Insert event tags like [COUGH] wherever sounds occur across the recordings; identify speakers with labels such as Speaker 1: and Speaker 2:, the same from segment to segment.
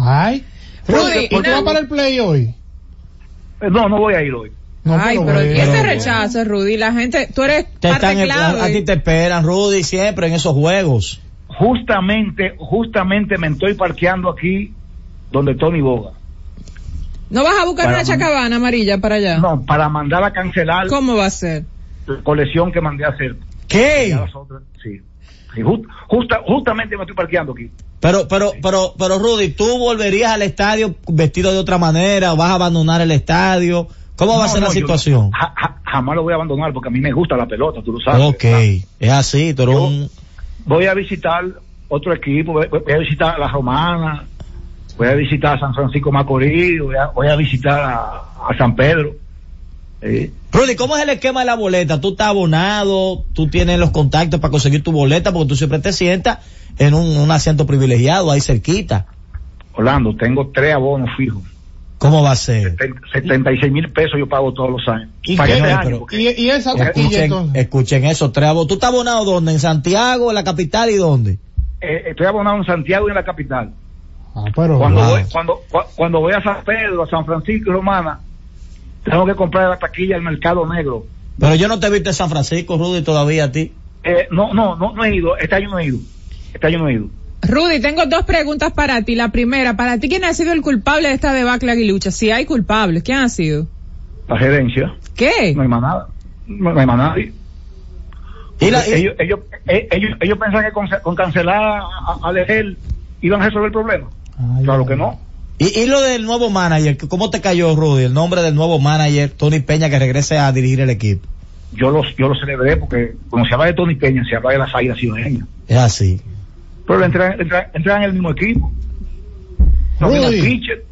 Speaker 1: Ay. Rudy, ¿por qué va para el play hoy?
Speaker 2: Eh, no, no voy a ir hoy.
Speaker 3: No, Ay, pero, pero ¿quién te rechaza, Rudy? La gente, tú eres
Speaker 4: te
Speaker 3: parte
Speaker 4: están, clave. A ti te esperan, Rudy, siempre en esos juegos.
Speaker 2: Justamente, justamente me estoy parqueando aquí donde Tony Boga.
Speaker 3: ¿No vas a buscar una chacabana amarilla para allá?
Speaker 2: No, para mandar a cancelar.
Speaker 3: ¿Cómo va a ser?
Speaker 2: La colección que mandé a hacer.
Speaker 4: ¿Qué?
Speaker 2: sí. Justa, justamente me estoy parqueando aquí.
Speaker 4: Pero, pero, pero, pero Rudy, ¿tú volverías al estadio vestido de otra manera? ¿Vas a abandonar el estadio? ¿Cómo va a ser la situación?
Speaker 2: jamás lo voy a abandonar porque a mí me gusta la pelota, tú lo sabes.
Speaker 4: Ok, es así, pero
Speaker 2: Voy a visitar otro equipo, voy, a visitar a la Romana, voy a visitar a San Francisco Macorís, voy a, visitar a, San Pedro.
Speaker 4: Rudy, ¿cómo es el esquema de la boleta? ¿Tú estás abonado? ¿Tú tienes los contactos para conseguir tu boleta? Porque tú siempre te sientas en un, asiento privilegiado ahí cerquita.
Speaker 2: Orlando, tengo tres abonos fijos.
Speaker 4: ¿Cómo va a ser?
Speaker 2: 76 mil pesos yo pago todos los años.
Speaker 1: ¿Y, ¿Y, esa
Speaker 4: escuchen, escuchen eso, tres abonos. ¿Tú estás abonado dónde? ¿En Santiago, en la capital y dónde?
Speaker 2: Eh, estoy abonado en Santiago y en la capital.
Speaker 1: Ah, pero
Speaker 2: cuando, voy, cuando, cuando voy a San Pedro, a San Francisco y Romana, tengo que comprar la taquilla al mercado negro.
Speaker 4: Pero yo no te he visto en San Francisco, Rudy, todavía a ti.
Speaker 2: Eh, no, no, no, no he ido. Este año no he ido. Este año no he ido.
Speaker 3: Rudy, tengo dos preguntas para ti. La primera, para ti, ¿quién ha sido el culpable de esta debacle aguilucha? Si hay culpables, ¿quién ha sido?
Speaker 2: La gerencia.
Speaker 3: ¿Qué?
Speaker 2: No hay más nada. No, hay más nadie. ¿Y la, ellos, ellos, eh, ellos, ellos, pensan que con, cancelar a, a iban a resolver el problema. claro que no.
Speaker 4: ¿Y, ¿Y, lo del nuevo manager? ¿Cómo te cayó, Rudy? El nombre del nuevo manager, Tony Peña, que regrese a dirigir el equipo.
Speaker 2: Yo lo, yo lo celebré porque cuando se habla de Tony Peña, se habla de las águilas ciudadanas.
Speaker 4: Es así
Speaker 2: pero entran, entran, en el mismo equipo.
Speaker 1: Rudy.
Speaker 2: Pitcher,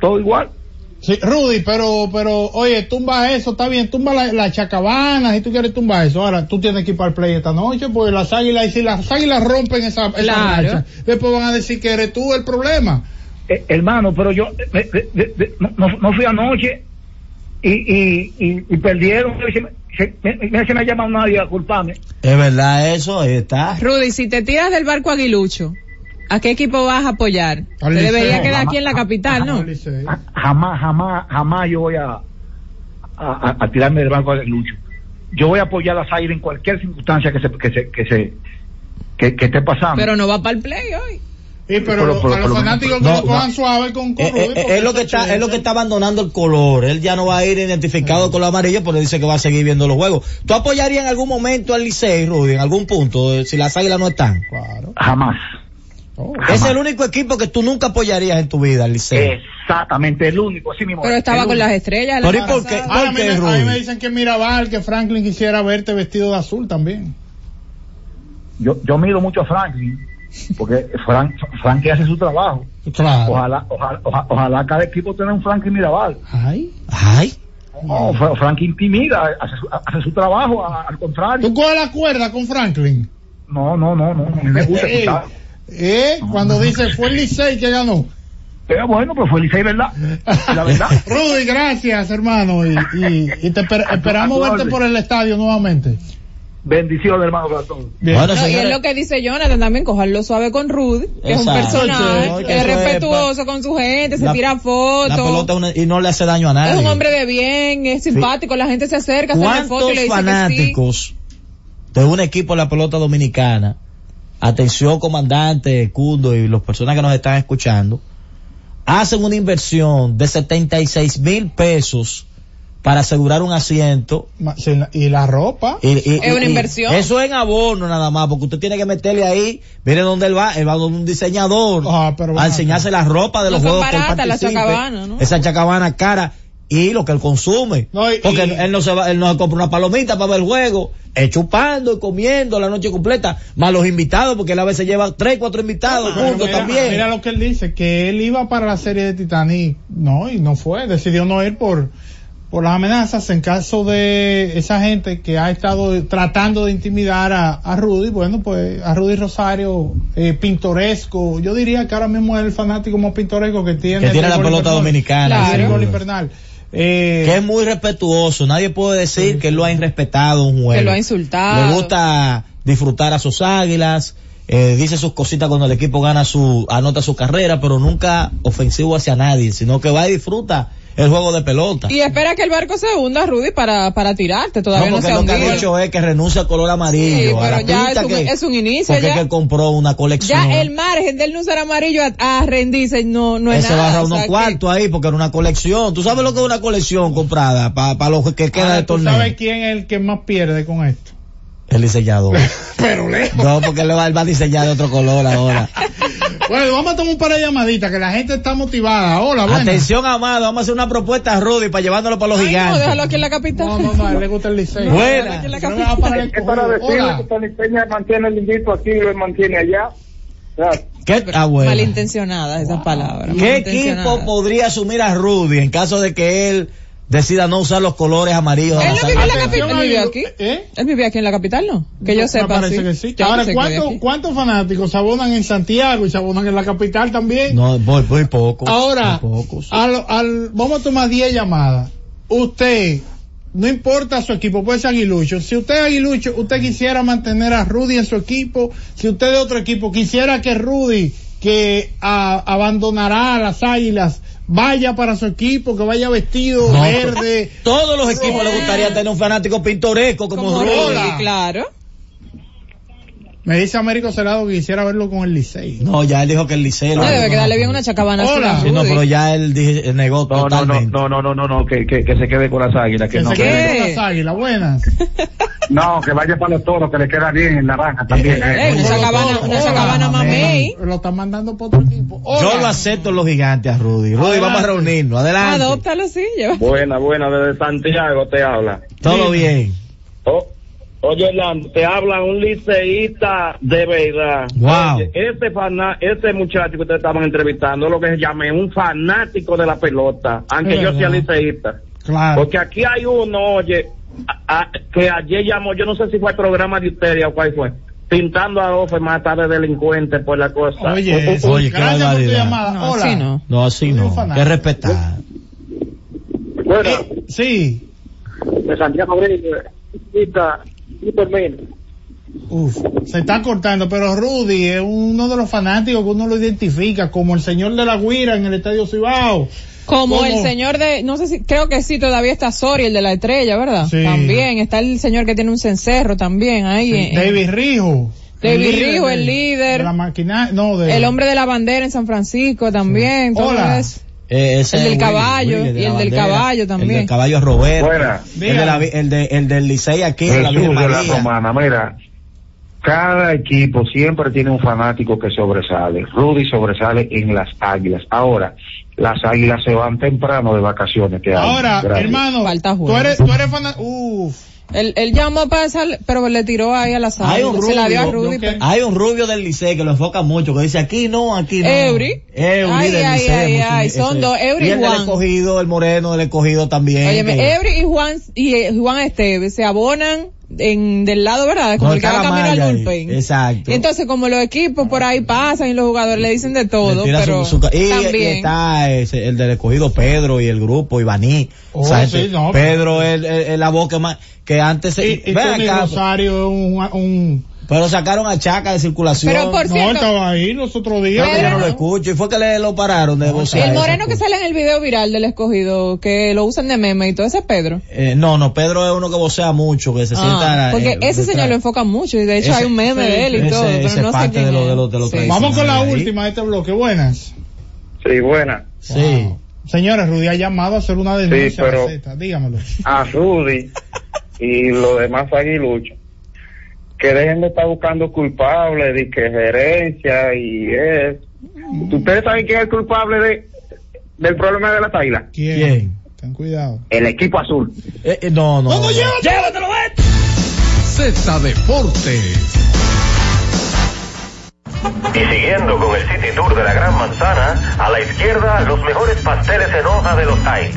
Speaker 2: todo igual.
Speaker 1: Sí, Rudy, pero, pero, oye, tumba eso, está bien, tumba la, la chacabana, si tú quieres tumba eso. Ahora, tú tienes que ir para el play esta noche, porque las águilas, y si las águilas rompen esa, esa claro. después van a decir que eres tú el problema.
Speaker 2: Eh, hermano, pero yo eh, no, no, fui anoche y, y, y, y perdieron se, me ha llamado nadie a culparme.
Speaker 4: Es verdad eso, ahí está.
Speaker 3: Rudy, si te tiras del barco aguilucho, ¿a qué equipo vas a apoyar? Te debería quedar aquí en la capital, ¿no?
Speaker 2: Jamás, jamás, jamás yo voy a, a, a, tirarme del barco aguilucho. Yo voy a apoyar a Zaire en cualquier circunstancia que se, que se, que se, que, que esté pasando.
Speaker 3: Pero no va para el play hoy.
Speaker 1: Sí, pero, a los fanáticos que lo cojan suave con,
Speaker 4: con eh, eh, es lo que está es lo que está abandonando el color él ya no va a ir identificado con la amarilla pero dice que va a seguir viendo los juegos ¿tú apoyarías en algún momento al Licey Rudy en algún punto eh, si las águilas no están
Speaker 2: claro. jamás
Speaker 4: oh, es el único equipo que tú nunca apoyarías en tu vida, al Licey.
Speaker 2: Exactamente, el único, así mismo.
Speaker 3: Pero estaba con las estrellas.
Speaker 1: ¿Por, ¿por qué? ¿Por qué, a, mí, me dicen que Mirabal, que Franklin quisiera verte vestido de azul también.
Speaker 2: Yo, yo miro mucho a Franklin porque Frank, Frankie hace su trabajo. Ojalá, ojalá, ojalá, cada equipo tenga un Frankie Mirabal.
Speaker 1: Ay,
Speaker 4: ay.
Speaker 2: No, Frankie intimida, hace su, hace su trabajo, al contrario.
Speaker 1: ¿Tú coges la cuerda con Franklin?
Speaker 2: No, no, no, no, a mí me gusta escuchar.
Speaker 1: ¿Eh? Cuando dice fue el Licey que ganó.
Speaker 2: Pero bueno, pues fue el Licey, ¿verdad? [LAUGHS] La verdad.
Speaker 1: Rudy, gracias, hermano. Y, y, te esperamos verte por el estadio nuevamente.
Speaker 2: Bendiciones, hermano, para todos.
Speaker 3: y es lo que dice Jonathan también, cojarlo suave con Rudy, que es un personaje, que es respetuoso con su gente, se tira fotos.
Speaker 4: y no le hace daño a nadie.
Speaker 3: Es un hombre de bien, es simpático, la gente se acerca, se hace fotos y le dice
Speaker 4: fanáticos de un equipo de la pelota dominicana, atención comandante, Cundo y las personas que nos están escuchando, hacen una inversión de 76 mil pesos para asegurar un asiento.
Speaker 1: Y la ropa.
Speaker 3: es una inversión.
Speaker 4: Eso es en abono nada más, porque usted tiene que meterle ahí, mire dónde él va, él va donde un diseñador ah, a enseñarse la ropa de los juegos que él la chacabana, ¿no? Esa chacabana cara y lo que él consume. porque él no se va, él no se compra una palomita para ver el juego, es chupando y comiendo la noche completa, más los invitados, porque él a veces lleva tres, cuatro invitados juntos también.
Speaker 1: Mira lo que él dice, que él iba para la serie de Titanic, no, y no fue, decidió no ir por por las amenazas en caso de esa gente que ha estado tratando de intimidar a, Rudy, bueno, pues a Rudy Rosario, eh, pintoresco, yo diría que ahora mismo es el fanático más pintoresco que tiene.
Speaker 4: Que tiene la pelota dominicana.
Speaker 1: Eh,
Speaker 4: que es muy respetuoso, nadie puede decir que él lo ha irrespetado un juego.
Speaker 3: Que lo ha insultado.
Speaker 4: Le gusta disfrutar a sus águilas, eh, dice sus cositas cuando el equipo gana su, anota su carrera, pero nunca ofensivo hacia nadie, sino que va y disfruta el juego de pelota.
Speaker 3: Y espera que el barco se hunda, Rudy, para, para tirarte. Todavía no, no se ha hundido.
Speaker 4: Lo que ha dicho es que renuncia al color amarillo.
Speaker 3: Sí, pero ya es un, es un, inicio.
Speaker 4: Porque
Speaker 3: ya.
Speaker 4: que compró una colección.
Speaker 3: Ya el margen del no usar amarillo a, a rendirse no, no es
Speaker 4: Ese
Speaker 3: nada.
Speaker 4: va a unos cuartos ahí porque era una colección. ¿Tú sabes lo que es una colección comprada para pa lo que queda de torneo?
Speaker 1: ¿Tú sabes quién es el que más pierde con esto?
Speaker 4: El diseñador. [LAUGHS]
Speaker 1: Pero lejos.
Speaker 4: No, porque le va, va a diseñar de otro color ahora. [LAUGHS]
Speaker 1: bueno, vamos a tomar un par de llamaditas que la gente está motivada. Hola, buenas.
Speaker 4: Atención, amado, vamos a hacer una propuesta a Rudy para llevándolo para los
Speaker 3: Ay,
Speaker 4: gigantes.
Speaker 3: No, déjalo aquí en la capital.
Speaker 1: No, no, no, a él le gusta el liceo.
Speaker 4: Buena.
Speaker 1: No me
Speaker 3: capital.
Speaker 1: va a parar el
Speaker 2: Es para decirle
Speaker 1: Hola.
Speaker 2: que Tony Peña mantiene el invito aquí y lo mantiene allá. O sea,
Speaker 4: ¿Qué, ah, bueno.
Speaker 3: Malintencionadas esas palabras.
Speaker 4: ¿Qué equipo podría asumir a Rudy en caso de que él decida no usar los colores amarillos? de
Speaker 3: Él no vive en la capital. Él vive aquí.
Speaker 1: ¿Eh?
Speaker 3: Él vive aquí en la capital, ¿no? Que yo
Speaker 1: Me
Speaker 3: sepa.
Speaker 1: parece
Speaker 3: sí.
Speaker 1: que sí.
Speaker 3: Yo
Speaker 1: Ahora, ¿cuántos,
Speaker 3: aquí.
Speaker 1: ¿cuántos fanáticos se abonan en Santiago y se abonan en la capital también?
Speaker 4: No, muy, muy poco.
Speaker 1: Ahora,
Speaker 4: muy pocos.
Speaker 1: al, al, vamos a tomar 10 llamadas. Usted, no importa su equipo, puede ser aguilucho. Si usted es aguilucho, usted quisiera mantener a Rudy en su equipo. Si usted de otro equipo quisiera que Rudy, que a- abandonará a las águilas, vaya para su equipo, que vaya vestido
Speaker 4: No,
Speaker 1: verde.
Speaker 4: Todos los equipos les gustaría tener un fanático pintoresco como,
Speaker 3: Como
Speaker 1: Hola.
Speaker 3: claro.
Speaker 1: Me dice Américo Celado que quisiera verlo con el Licey.
Speaker 4: No, ya él dijo que el liceo.
Speaker 3: No, debe quedarle bien una chacabana
Speaker 4: Sí, no, pero ya él dije- él negó
Speaker 2: no, no, no,
Speaker 4: totalmente.
Speaker 2: no, no, no, no, no, que, que, que se quede con las águilas, que,
Speaker 1: Que
Speaker 2: no.
Speaker 1: se
Speaker 2: que-
Speaker 1: quede con
Speaker 3: ¿Qué?
Speaker 1: las águilas, buenas. [LAUGHS]
Speaker 2: no, que vaya para los toros, que le queda bien en naranja también.
Speaker 3: Eh,
Speaker 2: eh.
Speaker 3: una chacabana, una chacabana mamey.
Speaker 1: Lo están mandando por otro equipo. Hola.
Speaker 4: Yo lo acepto en los gigantes a Rudy. Rudy, vamos a reunirnos. Adelante.
Speaker 3: Adóptalo, sí, lleva.
Speaker 2: Buena, buena, desde Santiago te habla.
Speaker 4: Todo bien.
Speaker 2: Oh, oye, Orlando, te habla un liceísta de verdad.
Speaker 4: Wow.
Speaker 2: Oye, este, fana, este muchacho que ustedes estaban entrevistando, lo que se llama un fanático de la pelota, aunque yo sea liceísta.
Speaker 1: Claro.
Speaker 2: Porque aquí hay uno, oye, a- a- que ayer llamó, yo no sé si fue el programa de ustedes o cuál fue, pintando a Ofe matar de delincuente por la cosa.
Speaker 1: Oye,
Speaker 2: O- o-
Speaker 1: eso,
Speaker 4: oye, qué
Speaker 1: gracias por tu llamada.
Speaker 3: No,
Speaker 1: Hola.
Speaker 3: así no.
Speaker 4: No, así no. Que respetar.
Speaker 2: bueno,
Speaker 1: Eh, sí.
Speaker 2: de Santiago Abril, Superman.
Speaker 1: Uf, se está cortando, pero Rudy es uno de los fanáticos que uno lo identifica como el señor de la guira en el Estadio Cibao.
Speaker 3: Como
Speaker 1: ¿Cómo?
Speaker 3: el señor de, no sé si, creo que sí, todavía está Sori, el de la estrella, ¿verdad?
Speaker 1: Sí.
Speaker 3: También, está el señor que tiene un cencerro también ahí. en-
Speaker 1: David Rijo.
Speaker 3: David
Speaker 1: El
Speaker 3: Rijo, el líder.
Speaker 1: de la máquina, no, de,
Speaker 3: el hombre de la bandera en San Francisco también, todo
Speaker 1: Hola.
Speaker 3: eso.
Speaker 4: Eh, ese
Speaker 3: El del caballo,
Speaker 4: Willy, de
Speaker 3: y el del caballo también.
Speaker 4: El del caballo Roberto.
Speaker 2: Buena.
Speaker 4: El, de la, el, de, el del Licey aquí, de la Virgen
Speaker 2: de la. Romana, mira, cada equipo siempre tiene un fanático que sobresale. Rudy sobresale en las águilas. Ahora, las águilas se van temprano de vacaciones. año.
Speaker 1: Ahora,
Speaker 2: Gracias.
Speaker 1: hermano,
Speaker 3: Falta
Speaker 1: tú eres, tú eres fanático. Uf.
Speaker 3: Él, él llamó para sal, pero le tiró ahí a la sala.
Speaker 4: Hay un
Speaker 3: Se la dio a
Speaker 1: rubio,
Speaker 3: Rudy. pero-
Speaker 4: Hay un rubio del Licey que lo enfoca mucho, que dice aquí no, aquí no.
Speaker 3: Eury.
Speaker 4: Eury
Speaker 3: Ay,
Speaker 4: del
Speaker 3: ay,
Speaker 4: Licey,
Speaker 3: ay,
Speaker 4: mucho-
Speaker 3: ay, son dos, Eury
Speaker 4: y
Speaker 3: y
Speaker 4: el del
Speaker 3: Juan.
Speaker 4: escogido, el moreno del escogido también.
Speaker 3: Óyeme,
Speaker 4: que-
Speaker 3: Eury y Juan, y eh, Juan Esteves se abonan en, del lado, ¿verdad? Como
Speaker 4: No,
Speaker 3: el que va
Speaker 4: la
Speaker 3: camino al bullpen.
Speaker 4: Exacto.
Speaker 3: Y entonces, como los equipos por ahí pasan y los jugadores le dicen de todo, pero
Speaker 4: su- su- y, y
Speaker 3: también.
Speaker 4: está ese, el del escogido Pedro y el grupo Ibaní.
Speaker 1: Oh,
Speaker 4: O sea,
Speaker 1: sí,
Speaker 4: este-
Speaker 1: no,
Speaker 4: Pedro es, la voz que más, que antes se,
Speaker 1: Y, y Tony
Speaker 4: acá,
Speaker 1: Rosario es un, un,
Speaker 4: pero sacaron a Chaca de circulación.
Speaker 3: Pero por
Speaker 1: no,
Speaker 3: cierto-
Speaker 1: estaba ahí los otros días.
Speaker 4: Que yo no lo escucho y fue que le lo pararon de vocear
Speaker 3: el moreno que sale en el video viral del escogido, que lo usan de meme y todo, ese es Pedro.
Speaker 4: Eh, no, no, Pedro es uno que vocea mucho, que se
Speaker 3: Ah,
Speaker 4: sienta.
Speaker 3: porque
Speaker 4: eh,
Speaker 3: ese
Speaker 4: detrás.
Speaker 3: señor lo enfoca mucho y de hecho
Speaker 4: Ese-
Speaker 3: hay un meme
Speaker 1: sí,
Speaker 3: de él y
Speaker 4: ese-
Speaker 3: todo,
Speaker 4: ese
Speaker 3: pero no
Speaker 4: es
Speaker 3: sé
Speaker 4: parte
Speaker 3: quién
Speaker 4: de lo- de lo- de lo
Speaker 3: Sí.
Speaker 4: tradicional.
Speaker 1: Vamos con la
Speaker 4: Ahí.
Speaker 1: última de este bloque. Buenas.
Speaker 2: Sí, buena.
Speaker 4: Sí.
Speaker 1: Wow. Señores, Rudy ha llamado a hacer una denuncia
Speaker 2: Sí, pero-
Speaker 1: a. Dígamelo.
Speaker 2: A Rudy y los demás aguiluchos. Que dejen de estar buscando culpables de que gerencia y es. ¿Ustedes saben quién es el culpable de, del problema de la taila?
Speaker 1: ¿Quién?
Speaker 4: ¿Quién?
Speaker 1: Ten cuidado.
Speaker 2: El equipo azul.
Speaker 4: Eh, eh, no, no.
Speaker 1: ¿Cómo
Speaker 4: no.
Speaker 1: llévatelo?
Speaker 5: Z Deportes.
Speaker 6: Y siguiendo con el City Tour de la Gran Manzana, a la izquierda los mejores pasteles en hoja de los Heights.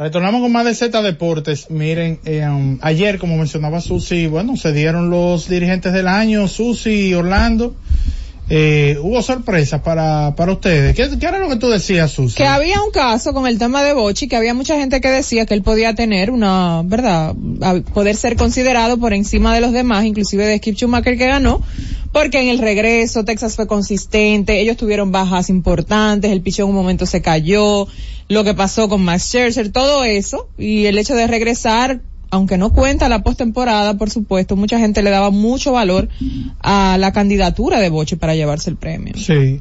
Speaker 1: Retornamos con más de Z Deportes. Miren, eh, um, ayer, como mencionaba Susi, bueno, se dieron los dirigentes del año, Susi y Orlando. Eh, hubo sorpresas para, para ustedes. ¿Qué, ¿Qué, era lo que tú decías, Susi?
Speaker 3: Que había un caso con el tema de Bochi, que había mucha gente que decía que él podía tener una, ¿verdad? poder ser considerado por encima de los demás, inclusive de Skip Schumacher que ganó, porque en el regreso Texas fue consistente, ellos tuvieron bajas importantes, el pichón en un momento se cayó, lo que pasó con Max Scherzer, todo eso, y el hecho de regresar, aunque no cuenta la postemporada, por supuesto, mucha gente le daba mucho valor a la candidatura de Bochi para llevarse el premio.
Speaker 1: Sí.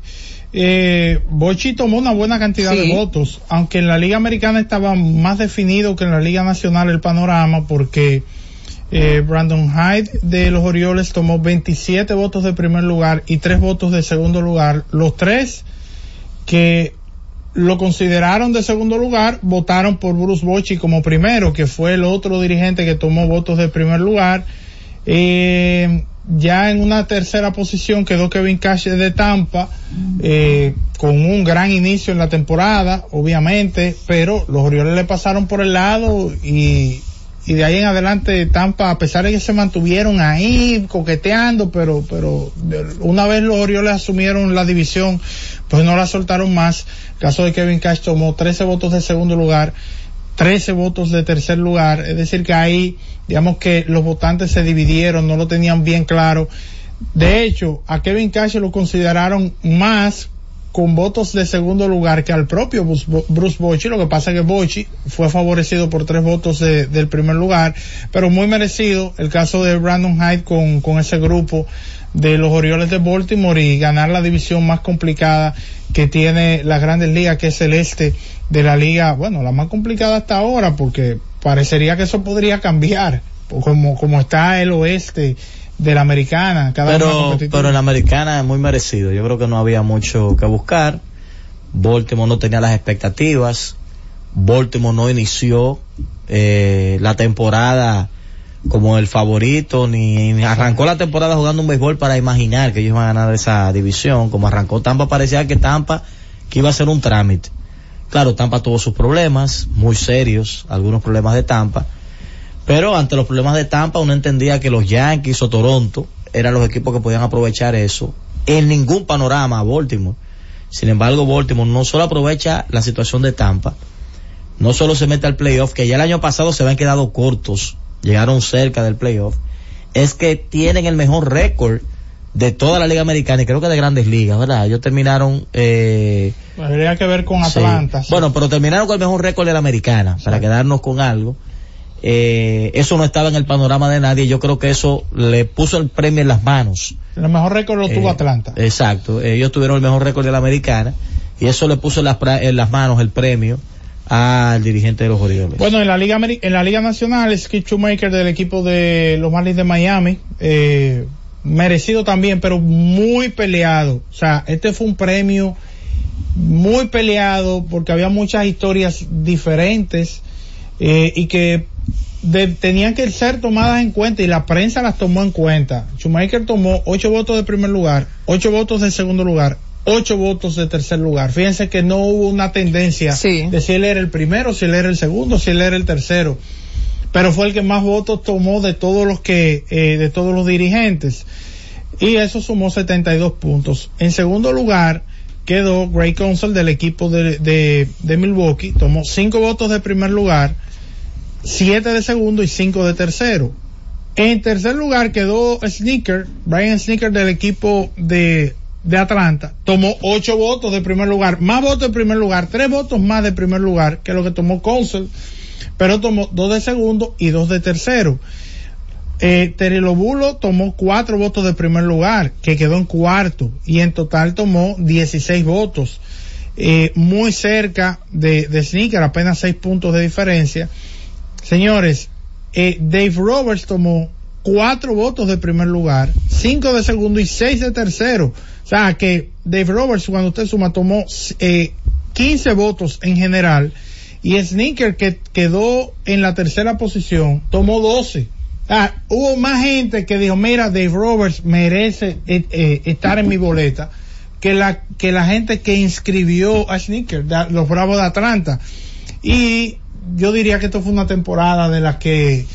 Speaker 1: Eh, Bochi tomó una buena cantidad de votos, aunque en la Liga Americana estaba más definido que en la Liga Nacional el panorama, porque eh, Brandon Hyde de los Orioles tomó 27 votos de primer lugar y 3 votos de segundo lugar. Los tres que lo consideraron de segundo lugar votaron por Bruce Bochy como primero, que fue el otro dirigente que tomó votos de primer lugar. Eh, ya en una tercera posición quedó Kevin Cash de Tampa, eh, con un gran inicio en la temporada, obviamente, pero los Orioles le pasaron por el lado y, y de ahí en adelante Tampa, a pesar de que se mantuvieron ahí coqueteando, pero, pero una vez los Orioles asumieron la división, pues no la soltaron más. Caso de Kevin Cash tomó 13 votos de segundo lugar, 13 votos de tercer lugar, es decir que ahí, digamos que los votantes se dividieron, no lo tenían bien claro. De hecho, a Kevin Cash lo consideraron más con votos de segundo lugar que al propio Bruce Bochy. Lo que pasa es que Bochy fue favorecido por tres votos del primer lugar, pero muy merecido el caso de Brandon Hyde con, con ese grupo de los Orioles de Baltimore y ganar la división más complicada que tiene las grandes ligas, que es el este de la liga, bueno, la más complicada hasta ahora, porque parecería que eso podría cambiar, como, como está el oeste de la americana.
Speaker 4: Cada pero, pero en la americana es muy merecido. Yo creo que no había mucho que buscar. Baltimore no tenía las expectativas. Baltimore no inició eh, la temporada como el favorito, ni, arrancó la temporada jugando un béisbol para imaginar que ellos iban a ganar esa división. Como arrancó Tampa, parecía que Tampa que iba a ser un trámite. Claro, Tampa tuvo sus problemas, muy serios, algunos problemas de Tampa pero ante los problemas de Tampa uno entendía que los Yankees o Toronto eran los equipos que podían aprovechar eso. En ningún panorama a Baltimore. Sin embargo, Baltimore no solo aprovecha la situación de Tampa, no solo se mete al playoff, que ya el año pasado se habían quedado cortos, llegaron cerca del playoff, es que tienen el mejor récord de toda la liga americana y creo que de grandes ligas, ¿verdad? Ellos terminaron... Eh,
Speaker 1: Habría que ver con Atlanta.
Speaker 4: Bueno, pero terminaron con el mejor récord de la americana, para quedarnos con algo. Eh, eso no estaba en el panorama de nadie. Yo creo que eso le puso el premio en las manos.
Speaker 1: El mejor récord lo tuvo eh, Atlanta.
Speaker 4: Exacto. Ellos tuvieron el mejor récord de la americana y eso le puso en las, en las manos el premio al dirigente de los Orioles.
Speaker 1: Bueno, en la Liga en la Liga Nacional, Skip Shoemaker del equipo de los Marlins de Miami, eh, merecido también, pero muy peleado. O sea, este fue un premio muy peleado porque había muchas historias diferentes eh, y que tenían que ser tomadas en cuenta y la prensa las tomó en cuenta. Schumacher tomó ocho votos de primer lugar, ocho votos de segundo lugar, ocho votos de tercer lugar. Fíjense que no hubo una tendencia de si él era el primero, si él era el segundo, si él era el tercero. Pero fue el que más votos tomó de todos los que, eh, de todos los dirigentes. Y eso sumó 72 puntos. En segundo lugar quedó Gray Council del equipo de, Milwaukee. Tomó cinco votos de primer lugar, siete de segundo y cinco de tercero. En tercer lugar quedó Sneaker, Brian Sneaker del equipo de, de Atlanta. Tomó ocho votos de primer lugar, más votos de primer lugar, tres votos más de primer lugar que lo que tomó Council, pero tomó dos de segundo y dos de tercero. Eh, Lobulo tomó cuatro votos de primer lugar, que quedó en cuarto, y en total tomó 16 votos. Eh, muy cerca de, de Sneaker, apenas seis puntos de diferencia. Señores, eh, Dave Roberts tomó cuatro votos de primer lugar, cinco de segundo y seis de tercero. O sea que Dave Roberts, cuando usted suma, tomó eh, 15 votos en general. Y Sneaker, que quedó en la tercera posición, tomó 12. Ah, hubo más gente que dijo, mira, Dave Roberts merece eh, eh, estar en mi boleta que la, que la gente que inscribió a Sneaker, los Bravos de Atlanta. Y yo diría que esto fue una temporada de la que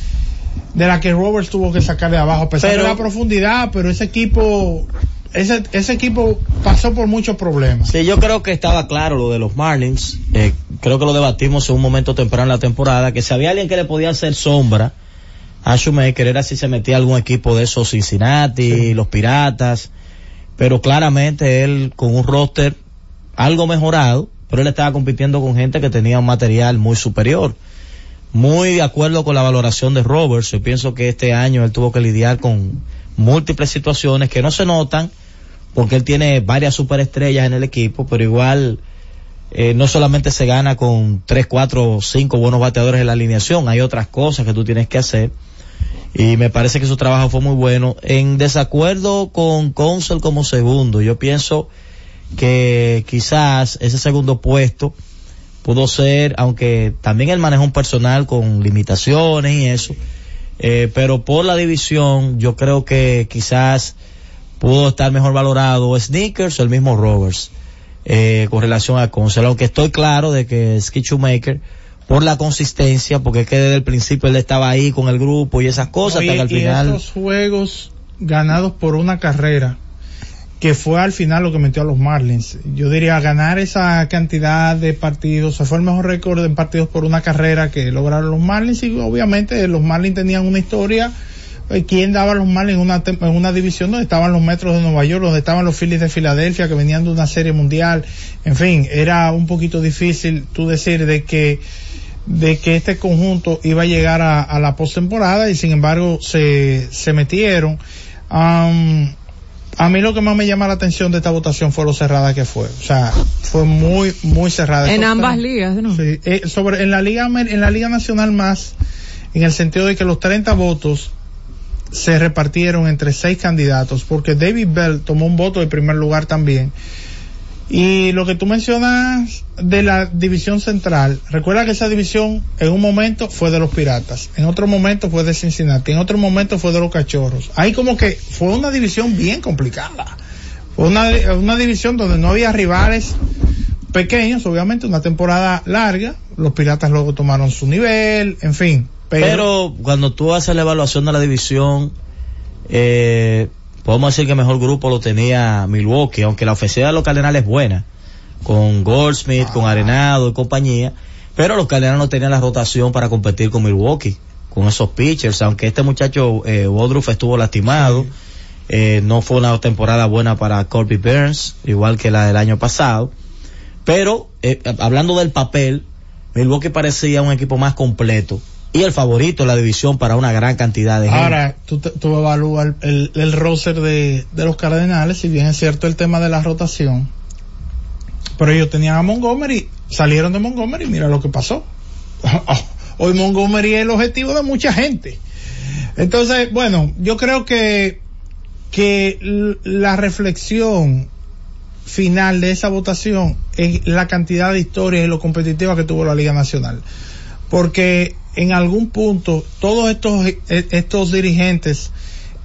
Speaker 1: de la que Roberts tuvo que sacar de abajo, a pesar de la profundidad, pero ese equipo ese, ese equipo pasó por muchos problemas.
Speaker 4: Sí, yo creo que estaba claro lo de los Marlins. Eh, creo que lo debatimos en un momento temprano en la temporada, que si había alguien que le podía hacer sombra a Schumacher era si se metía algún equipo de esos Cincinnati, los Piratas, pero claramente él con un roster algo mejorado, pero él estaba compitiendo con gente que tenía un material muy superior. Muy de acuerdo con la valoración de Roberts, yo pienso que este año él tuvo que lidiar con múltiples situaciones que no se notan, porque él tiene varias superestrellas en el equipo, pero igual eh, no solamente se gana con tres, cuatro, cinco buenos bateadores en la alineación, hay otras cosas que tú tienes que hacer. Y me parece que su trabajo fue muy bueno. En desacuerdo con Consul como segundo, yo pienso que quizás ese segundo puesto pudo ser, aunque también él manejó un personal con limitaciones y eso, eh, pero por la división yo creo que quizás pudo estar mejor valorado Sneakers o el mismo Roberts eh, con relación a Consul, aunque estoy claro de que Skid Shoemaker por la consistencia, porque es que desde el principio él estaba ahí con el grupo y esas cosas, hasta que al final...
Speaker 1: Estos juegos ganados por una carrera, que fue al final lo que metió a los Marlins. Yo diría ganar esa cantidad de partidos, se fue el mejor récord en partidos por una carrera que lograron los Marlins y obviamente los Marlins tenían una historia. Eh, ¿Quién daba los Marlins en una, en una división donde estaban los Metros de Nueva York, donde estaban los Phillies de Filadelfia que venían de una serie mundial? En fin, era un poquito difícil tú decir de que de que este conjunto iba a llegar a, la postemporada y sin embargo se, se metieron. a mí lo que más me llama la atención de esta votación fue lo cerrada que fue. O sea, fue muy, muy cerrada.
Speaker 3: En ambas ligas, ¿no?
Speaker 1: Sí, eh, sobre, en la liga, en la liga nacional más, en el sentido de que los 30 votos se repartieron entre seis candidatos, porque David Bell tomó un voto de primer lugar también y lo que tú mencionas de la división central, recuerda que esa división en un momento fue de los Piratas, en otro momento fue de Cincinnati, en otro momento fue de los Cachorros. Ahí como que fue una división bien complicada. Fue una, división donde no había rivales pequeños, obviamente, una temporada larga. Los Piratas luego tomaron su nivel, en fin.
Speaker 4: Pero, pero cuando tú haces la evaluación de la división, eh, podemos decir que el mejor grupo lo tenía Milwaukee, aunque la ofensiva de los Cardenales es buena, con Goldsmith, con Arenado y compañía, pero los Cardenales no tenían la rotación para competir con Milwaukee. con esos pitchers, aunque este muchacho eh, Woodruff estuvo lastimado, eh, no fue una temporada buena para Corby Burns, igual que la del año pasado, pero eh, hablando del papel, Milwaukee parecía un equipo más completo y el favorito la división para una gran cantidad de
Speaker 1: gente. Ahora, tú, tú evalúas el, el, roster de, de, los Cardenales, si bien es cierto el tema de la rotación, pero ellos tenían a Montgomery, salieron de Montgomery, mira lo que pasó. [LAUGHS] Hoy Montgomery es el objetivo de mucha gente. Entonces, bueno, yo creo que, que la reflexión final de esa votación es la cantidad de historias y lo competitiva que tuvo la Liga Nacional. Porque en algún punto todos estos, e, estos dirigentes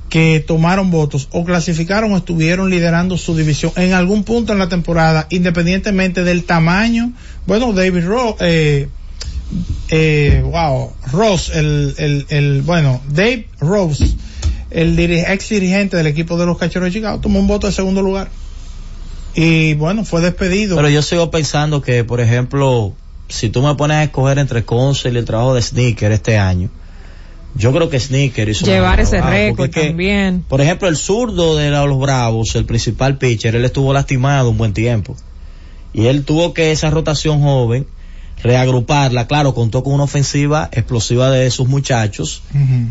Speaker 1: que tomaron votos o clasificaron o estuvieron liderando su división en algún punto en la temporada, independientemente del tamaño. Bueno, David Ross, eh, eh, wow, Ross, el, el, el, bueno, Dave Rose, el ex dirigente del equipo de los Cachorros de Chicago, tomó un voto de segundo lugar. Y bueno, fue despedido.
Speaker 4: Pero yo sigo pensando que, por ejemplo, si tú me pones a escoger entre Consell y el trabajo de Sneaker este año, yo creo que Sneaker hizo
Speaker 3: llevar ese récord también.
Speaker 4: Por ejemplo, el zurdo de los Bravos, el principal pitcher, él estuvo lastimado un buen tiempo. Y él tuvo que esa rotación joven reagruparla, claro, contó con una ofensiva explosiva de sus muchachos.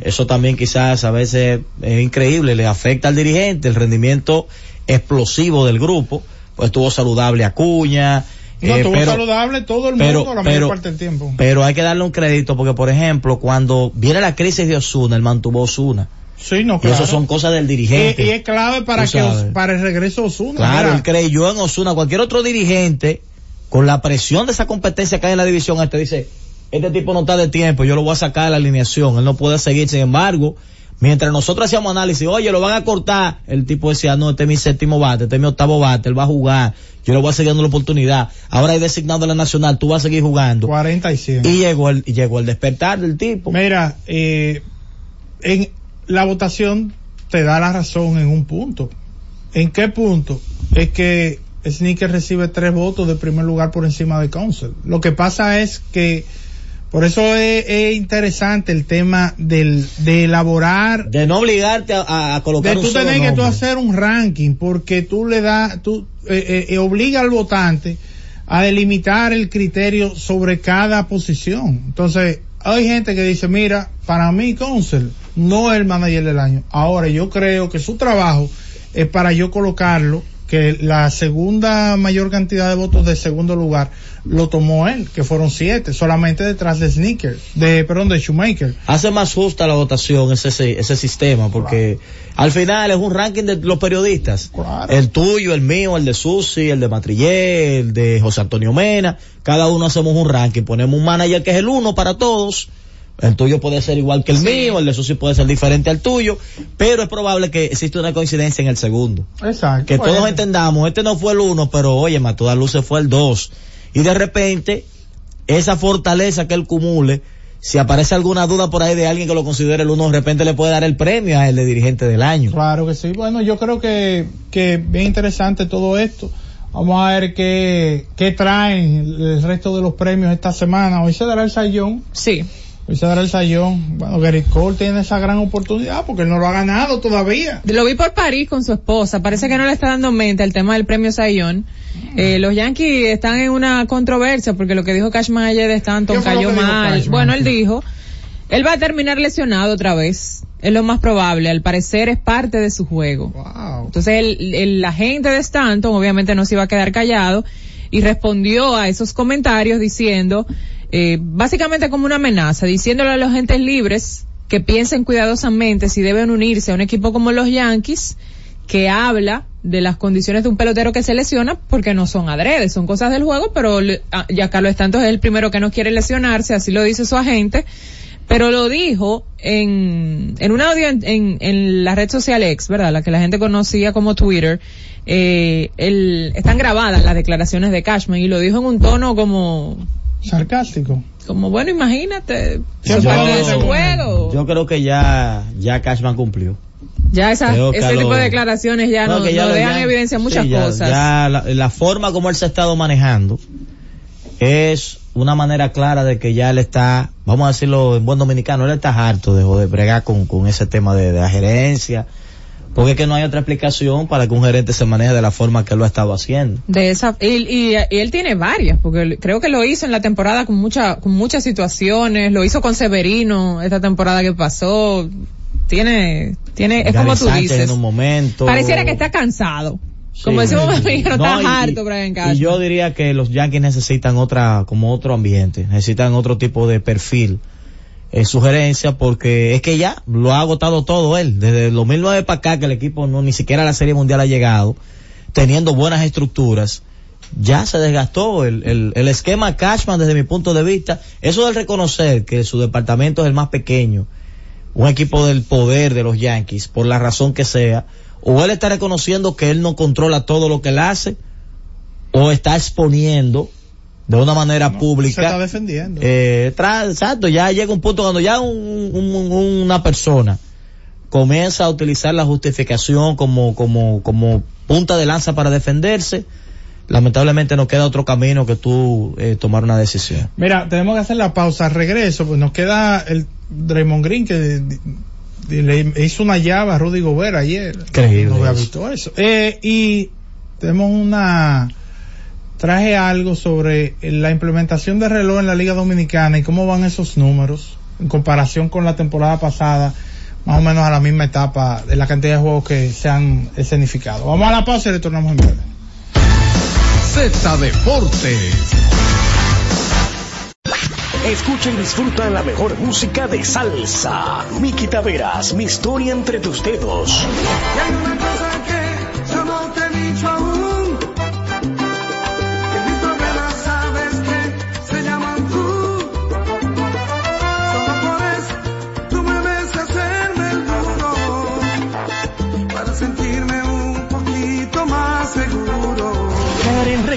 Speaker 4: Eso también quizás a veces es increíble, le afecta al dirigente, el rendimiento explosivo del grupo, pues estuvo saludable Acuña,
Speaker 1: no, eh, estuvo saludable todo el mundo la mayor parte del tiempo.
Speaker 4: Pero hay que darle un crédito porque, por ejemplo, cuando viene la crisis de Osuna, él mantuvo Osuna.
Speaker 1: Sí, no, claro.
Speaker 4: Y eso son cosas del dirigente.
Speaker 1: Y, es clave para que para el regreso de Osuna.
Speaker 4: Claro, él creyó en Osuna. Cualquier otro dirigente, con la presión de esa competencia que hay en la división, este dice, este tipo no está de tiempo, yo lo voy a sacar de la alineación, él no puede seguir. Sin embargo, Mientras nosotros hacíamos análisis, oye, lo van a cortar, el tipo decía, no, este es mi séptimo bate, este es mi octavo bate, él va a jugar, yo le voy a seguir dando la oportunidad. Ahora hay designado de la nacional, tú vas a seguir jugando.
Speaker 1: 47.
Speaker 4: Y llegó el, y llegó el despertar del tipo.
Speaker 1: Mira, eh, en la votación te da la razón en un punto. ¿En qué punto? Es que Sneaker recibe tres votos de primer lugar por encima de Council. Lo que pasa es que por eso es, interesante el tema del, de elaborar.
Speaker 4: De no obligarte a, colocar
Speaker 1: de tú tenés que tú hacer un ranking, porque tú le das, tú eh, eh, eh, obliga al votante a delimitar el criterio sobre cada posición. Entonces, hay gente que dice, mira, para mí Council no es el manager del año. Ahora, yo creo que su trabajo es para yo colocarlo que la segunda mayor cantidad de votos de segundo lugar lo tomó él, que fueron siete, solamente detrás de Sneaker, de, perdón, de Shoemaker.
Speaker 4: Hace más justa la votación ese, ese sistema, porque al final es un ranking de los periodistas. El tuyo, el mío, el de Susi, el de Matrillé, el de José Antonio Mena, cada uno hacemos un ranking, ponemos un manager que es el uno para todos, el tuyo puede ser igual que el mío, el de sí puede ser diferente al tuyo, pero es probable que exista una coincidencia en el segundo.
Speaker 1: Exacto.
Speaker 4: Que todos entendamos, este no fue el uno, pero oye, a todas luces fue el dos. Y de repente, esa fortaleza que él cumule, si aparece alguna duda por ahí de alguien que lo considere el uno, de repente le puede dar el premio a él de dirigente del año.
Speaker 1: Claro que sí. Bueno, yo creo que, que bien interesante todo esto. Vamos a ver qué, qué traen el resto de los premios esta semana. Hoy se dará el sayón.
Speaker 3: Sí.
Speaker 1: Era el sayón. Bueno, Gary Cole tiene esa gran oportunidad porque él no lo ha ganado todavía.
Speaker 3: Lo vi por París con su esposa. Parece que no le está dando mente el tema del premio Sayón. Eh, los Yankees están en una controversia porque lo que dijo Cashman ayer de Stanton cayó mal. Bueno, él dijo, él va a terminar lesionado otra vez. Es lo más probable. Al parecer es parte de su juego. Entonces el, el agente de Stanton obviamente no se iba a quedar callado y respondió a esos comentarios diciendo eh, básicamente como una amenaza, diciéndole a los agentes libres que piensen cuidadosamente si deben unirse a un equipo como los Yankees, que habla de las condiciones de un pelotero que se lesiona porque no son adredes, son cosas del juego, pero ah, ya Carlos Stantos es el primero que no quiere lesionarse, así lo dice su agente, pero lo dijo en, en un audio en, en, la red social X, ¿verdad? La que la gente conocía como Twitter, eh, el, están grabadas las declaraciones de Cashman y lo dijo en un tono como
Speaker 1: sarcástico.
Speaker 3: Como bueno, imagínate, yo, juego.
Speaker 4: Yo creo que ya, ya Cashman cumplió.
Speaker 3: Ya esa, ese tipo de declaraciones ya no, dejan evidencia muchas cosas.
Speaker 4: Ya la, la, forma como él se ha estado manejando es una manera clara de que ya él está, vamos a decirlo en buen dominicano, él está harto de, de bregar con, con ese tema de, de la gerencia, porque es que no hay otra explicación para que un gerente se maneje de la forma que lo ha estado haciendo.
Speaker 3: De esa, y, y, y, él tiene varias, porque creo que lo hizo en la temporada con mucha, con muchas situaciones, lo hizo con Severino esta temporada que pasó, tiene, tiene, es como tú dices.
Speaker 4: En un momento.
Speaker 3: Pareciera que está cansado. Como decimos, no, está harto, Brian Cashman.
Speaker 4: Y yo diría que los Yankees necesitan otra, como otro ambiente, necesitan otro tipo de perfil sugerencia porque es que ya lo ha agotado todo él. Desde el 2009 para acá que el equipo no ni siquiera a la Serie Mundial ha llegado, teniendo buenas estructuras, ya se desgastó el, el, el esquema Cashman desde mi punto de vista. Eso del reconocer que su departamento es el más pequeño, un equipo del poder de los Yankees, por la razón que sea, o él está reconociendo que él no controla todo lo que él hace, o está exponiendo de una manera pública. Se
Speaker 1: está defendiendo.
Speaker 4: Eh, exacto, ya llega un punto cuando ya un, un, una persona comienza a utilizar la justificación como, como, como punta de lanza para defenderse, lamentablemente no queda otro camino que tú eh, tomar una decisión.
Speaker 1: Mira, tenemos que hacer la pausa, regreso, pues nos queda el Draymond Green que le hizo una llave a Rudy Gobert ayer.
Speaker 4: Increíble.
Speaker 1: No había visto eso. Eh, y tenemos una traje algo sobre la implementación de reloj en la Liga Dominicana y cómo van esos números en comparación con la temporada pasada, más o menos a la misma etapa de la cantidad de juegos que se han escenificado. Vamos a la pausa y retornamos en breve.
Speaker 7: Z Deportes.
Speaker 8: Escucha y disfruta la mejor música de salsa. Miki Taveras, mi historia entre tus dedos.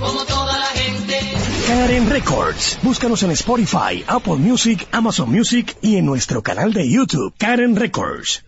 Speaker 9: como toda la gente.
Speaker 8: Karen Records. Búscanos en Spotify, Apple Music, Amazon Music y en nuestro canal de YouTube, Karen Records.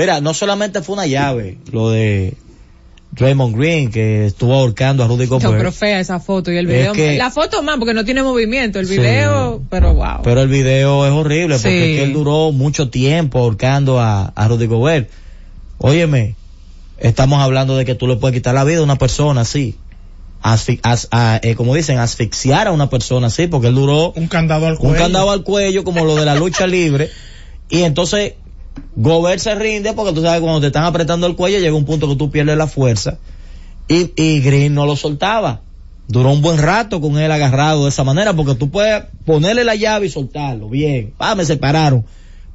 Speaker 4: Mira, no solamente fue una llave, lo de Draymond Green que estuvo ahorcando a Rudy Gobert.
Speaker 3: Pero fea esa foto y el video. la foto más porque no tiene movimiento, el video, pero wow.
Speaker 4: Pero el video es horrible porque es que él duró mucho tiempo ahorcando a, a Rudy Gobert. Óyeme, estamos hablando de que tú le puedes quitar la vida a una persona así. Eh, como dicen, asfixiar a una persona así, porque él duró
Speaker 1: un candado al cuello.
Speaker 4: Un candado al cuello, como lo de la lucha [LAUGHS] libre. Y entonces, Gobert se rinde porque tú sabes, cuando te están apretando el cuello, llega un punto que tú pierdes la fuerza. Y, y Green no lo soltaba. duró un buen rato con él agarrado de esa manera, porque tú puedes ponerle la llave y soltarlo, bien, ah, me separaron,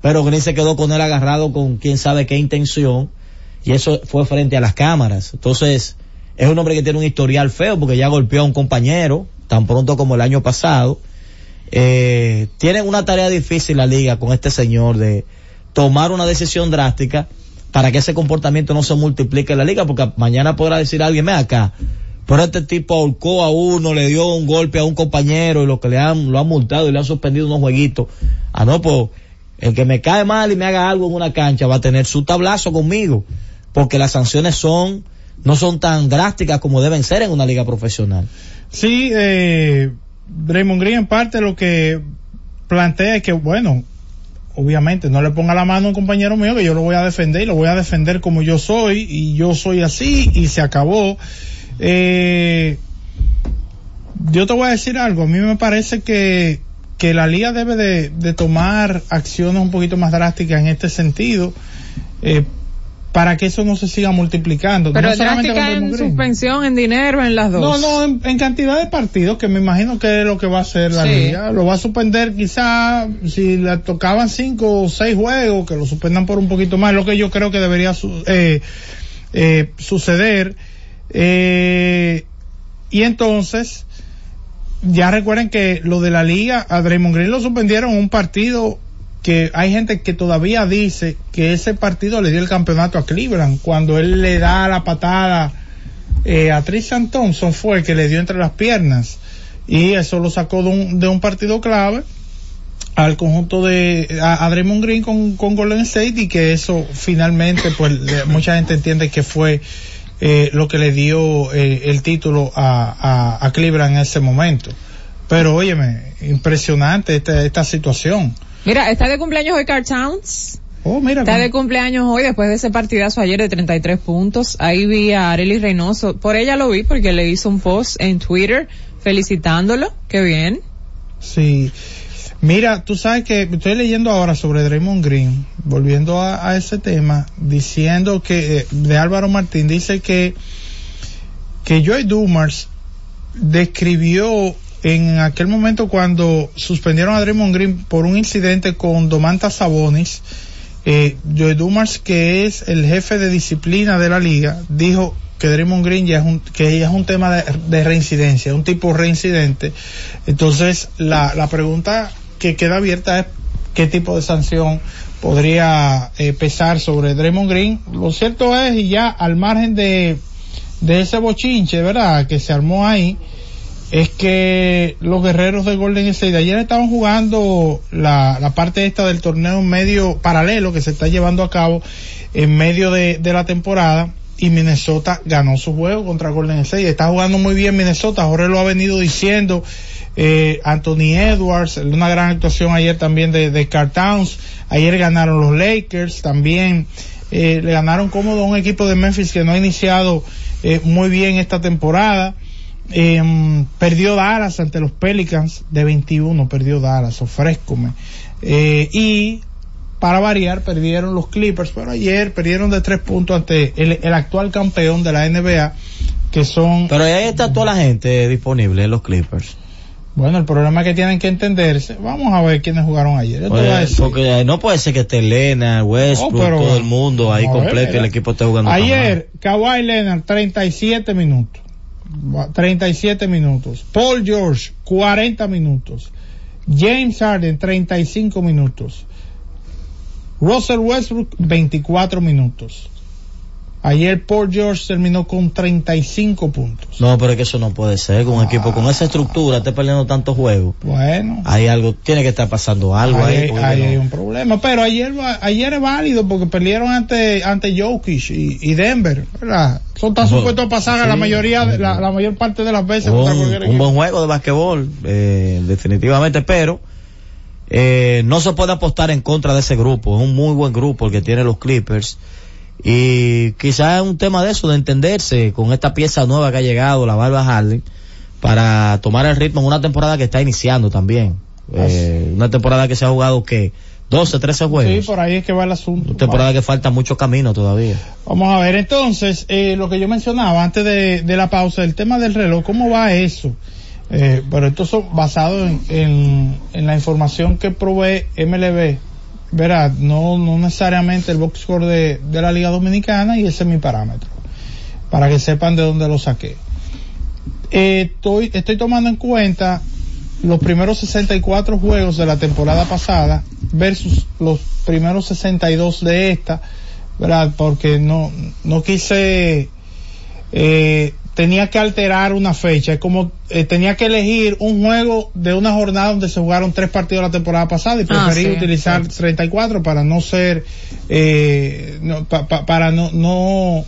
Speaker 4: pero Green se quedó con él agarrado con quién sabe qué intención, y eso fue frente a las cámaras. Entonces, es un hombre que tiene un historial feo, porque ya golpeó a un compañero, tan pronto como el año pasado. Eh, tienen una tarea difícil la liga con este señor de tomar una decisión drástica para que ese comportamiento no se multiplique en la liga, porque mañana podrá decir alguien, ve acá, pero este tipo ahorcó a uno, le dio un golpe a un compañero y lo que le han, lo han multado y le han suspendido unos jueguitos. Ah, no, pues, el que me cae mal y me haga algo en una cancha va a tener su tablazo conmigo, porque las sanciones son, no son tan drásticas como deben ser en una liga profesional.
Speaker 1: Sí, eh, Raymond Green en parte lo que plantea es que, bueno, obviamente no le ponga la mano a un compañero mío que yo lo voy a defender y lo voy a defender como yo soy y yo soy así y se acabó. Eh, yo te voy a decir algo, a mí me parece que, que la liga debe de, tomar acciones un poquito más drásticas en este sentido. Eh, para que eso no se siga multiplicando.
Speaker 3: Pero no drástica en suspensión, en dinero, en las dos.
Speaker 1: No, no, en, cantidad de partidos, que me imagino que es lo que va a hacer la liga. Lo va a suspender quizá, si le tocaban cinco o seis juegos, que lo suspendan por un poquito más, lo que yo creo que debería eh, eh, suceder. Eh, y entonces, ya recuerden que lo de la liga, a Draymond Green lo suspendieron un partido que hay gente que todavía dice que ese partido le dio el campeonato a Cleveland cuando él le da la patada eh, a Tristan Thompson fue el que le dio entre las piernas. Y eso lo sacó de un, de un partido clave al conjunto de a, Draymond Green con, con, Golden State y que eso finalmente pues mucha gente entiende que fue eh, lo que le dio eh, el título a, a, a, Cleveland en ese momento. Pero óyeme impresionante esta, esta situación
Speaker 3: Mira, está de cumpleaños hoy Carl Towns.
Speaker 1: Oh, mira.
Speaker 3: Está de cumpleaños hoy después de ese partidazo ayer de 33 puntos. Ahí vi a Arely Reynoso. Por ella lo vi porque le hizo un post en Twitter felicitándolo. Qué bien.
Speaker 1: Sí. Mira, tú sabes que estoy leyendo ahora sobre Draymond Green, volviendo a, ese tema, diciendo que, eh, de Álvaro Martín, dice que, que Joy Dumars describió en aquel momento cuando suspendieron a Draymond Green por un incidente con Domantas Sabonis, eh, Joe Dumars, que es el jefe de disciplina de la liga, dijo que Draymond Green ya es un, que ya es un tema de, reincidencia, un tipo reincidente. Entonces, la, la pregunta que queda abierta es qué tipo de sanción podría eh, pesar sobre Draymond Green. Lo cierto es, y ya al margen de, de ese bochinche, ¿verdad?, que se armó ahí, es que los guerreros de Golden State ayer estaban jugando la, la parte esta del torneo medio paralelo que se está llevando a cabo en medio de, de la temporada y Minnesota ganó su juego contra Golden State. Está jugando muy bien Minnesota, Jorge lo ha venido diciendo. Eh, Anthony Edwards, una gran actuación ayer también de, de Towns. Ayer ganaron los Lakers, también eh, le ganaron cómodo a un equipo de Memphis que no ha iniciado eh, muy bien esta temporada. Eh, perdió Dallas ante los Pelicans de 21, perdió Dallas, ofrézcome. Eh, y para variar, perdieron los Clippers, pero ayer perdieron de tres puntos ante el, actual campeón de la NBA, que son...
Speaker 4: Pero ahí está toda la gente disponible en los Clippers.
Speaker 1: Bueno, el problema es que tienen que entenderse. Vamos a ver quiénes jugaron ayer.
Speaker 4: porque no puede ser que esté Lena, Westbrook, todo el mundo ahí completo y el equipo esté jugando.
Speaker 1: Ayer, Kawhi Leonard, 37 minutos. 37 minutos. Paul George, 40 minutos. James Harden, 35 minutos. Russell Westbrook, 24 minutos. Ayer Paul George terminó con 35 puntos.
Speaker 4: No, pero es que eso no puede ser. Con un equipo con esa estructura, esté perdiendo tantos juegos.
Speaker 1: Bueno.
Speaker 4: Hay algo, tiene que estar pasando algo ahí.
Speaker 1: hay un problema. Pero ayer, ayer es válido porque perdieron ante, ante Jokic y, Denver, ¿verdad? Son tan supuestos a pasar a la mayoría, la, la, mayor parte de las veces.
Speaker 4: Un, un buen juego de basquetbol, eh, definitivamente, pero, eh, no se puede apostar en contra de ese grupo. Es un muy buen grupo el que tiene los Clippers y quizás es un tema de eso, de entenderse con esta pieza nueva que ha llegado, la Barba Harley, para tomar el ritmo en una temporada que está iniciando también. Eh, una temporada que se ha jugado que 12, 13 juegos.
Speaker 1: Sí, por ahí es que va el asunto.
Speaker 4: Una temporada que falta mucho camino todavía.
Speaker 1: Vamos a ver, entonces, eh, lo que yo mencionaba antes de, de, la pausa, el tema del reloj, ¿cómo va eso? Eh, pero esto es basado en, en, en, la información que provee MLB. Verá, no, no necesariamente el box score de, de la Liga Dominicana y ese es mi parámetro. Para que sepan de dónde lo saqué. Eh, estoy, estoy tomando en cuenta los primeros 64 juegos de la temporada pasada versus los primeros 62 de esta, ¿verdad? Porque no, no quise, eh, tenía que alterar una fecha, es como eh, tenía que elegir un juego de una jornada donde se jugaron tres partidos la temporada pasada y ah, preferí utilizar 34 para no ser, eh, para no, no,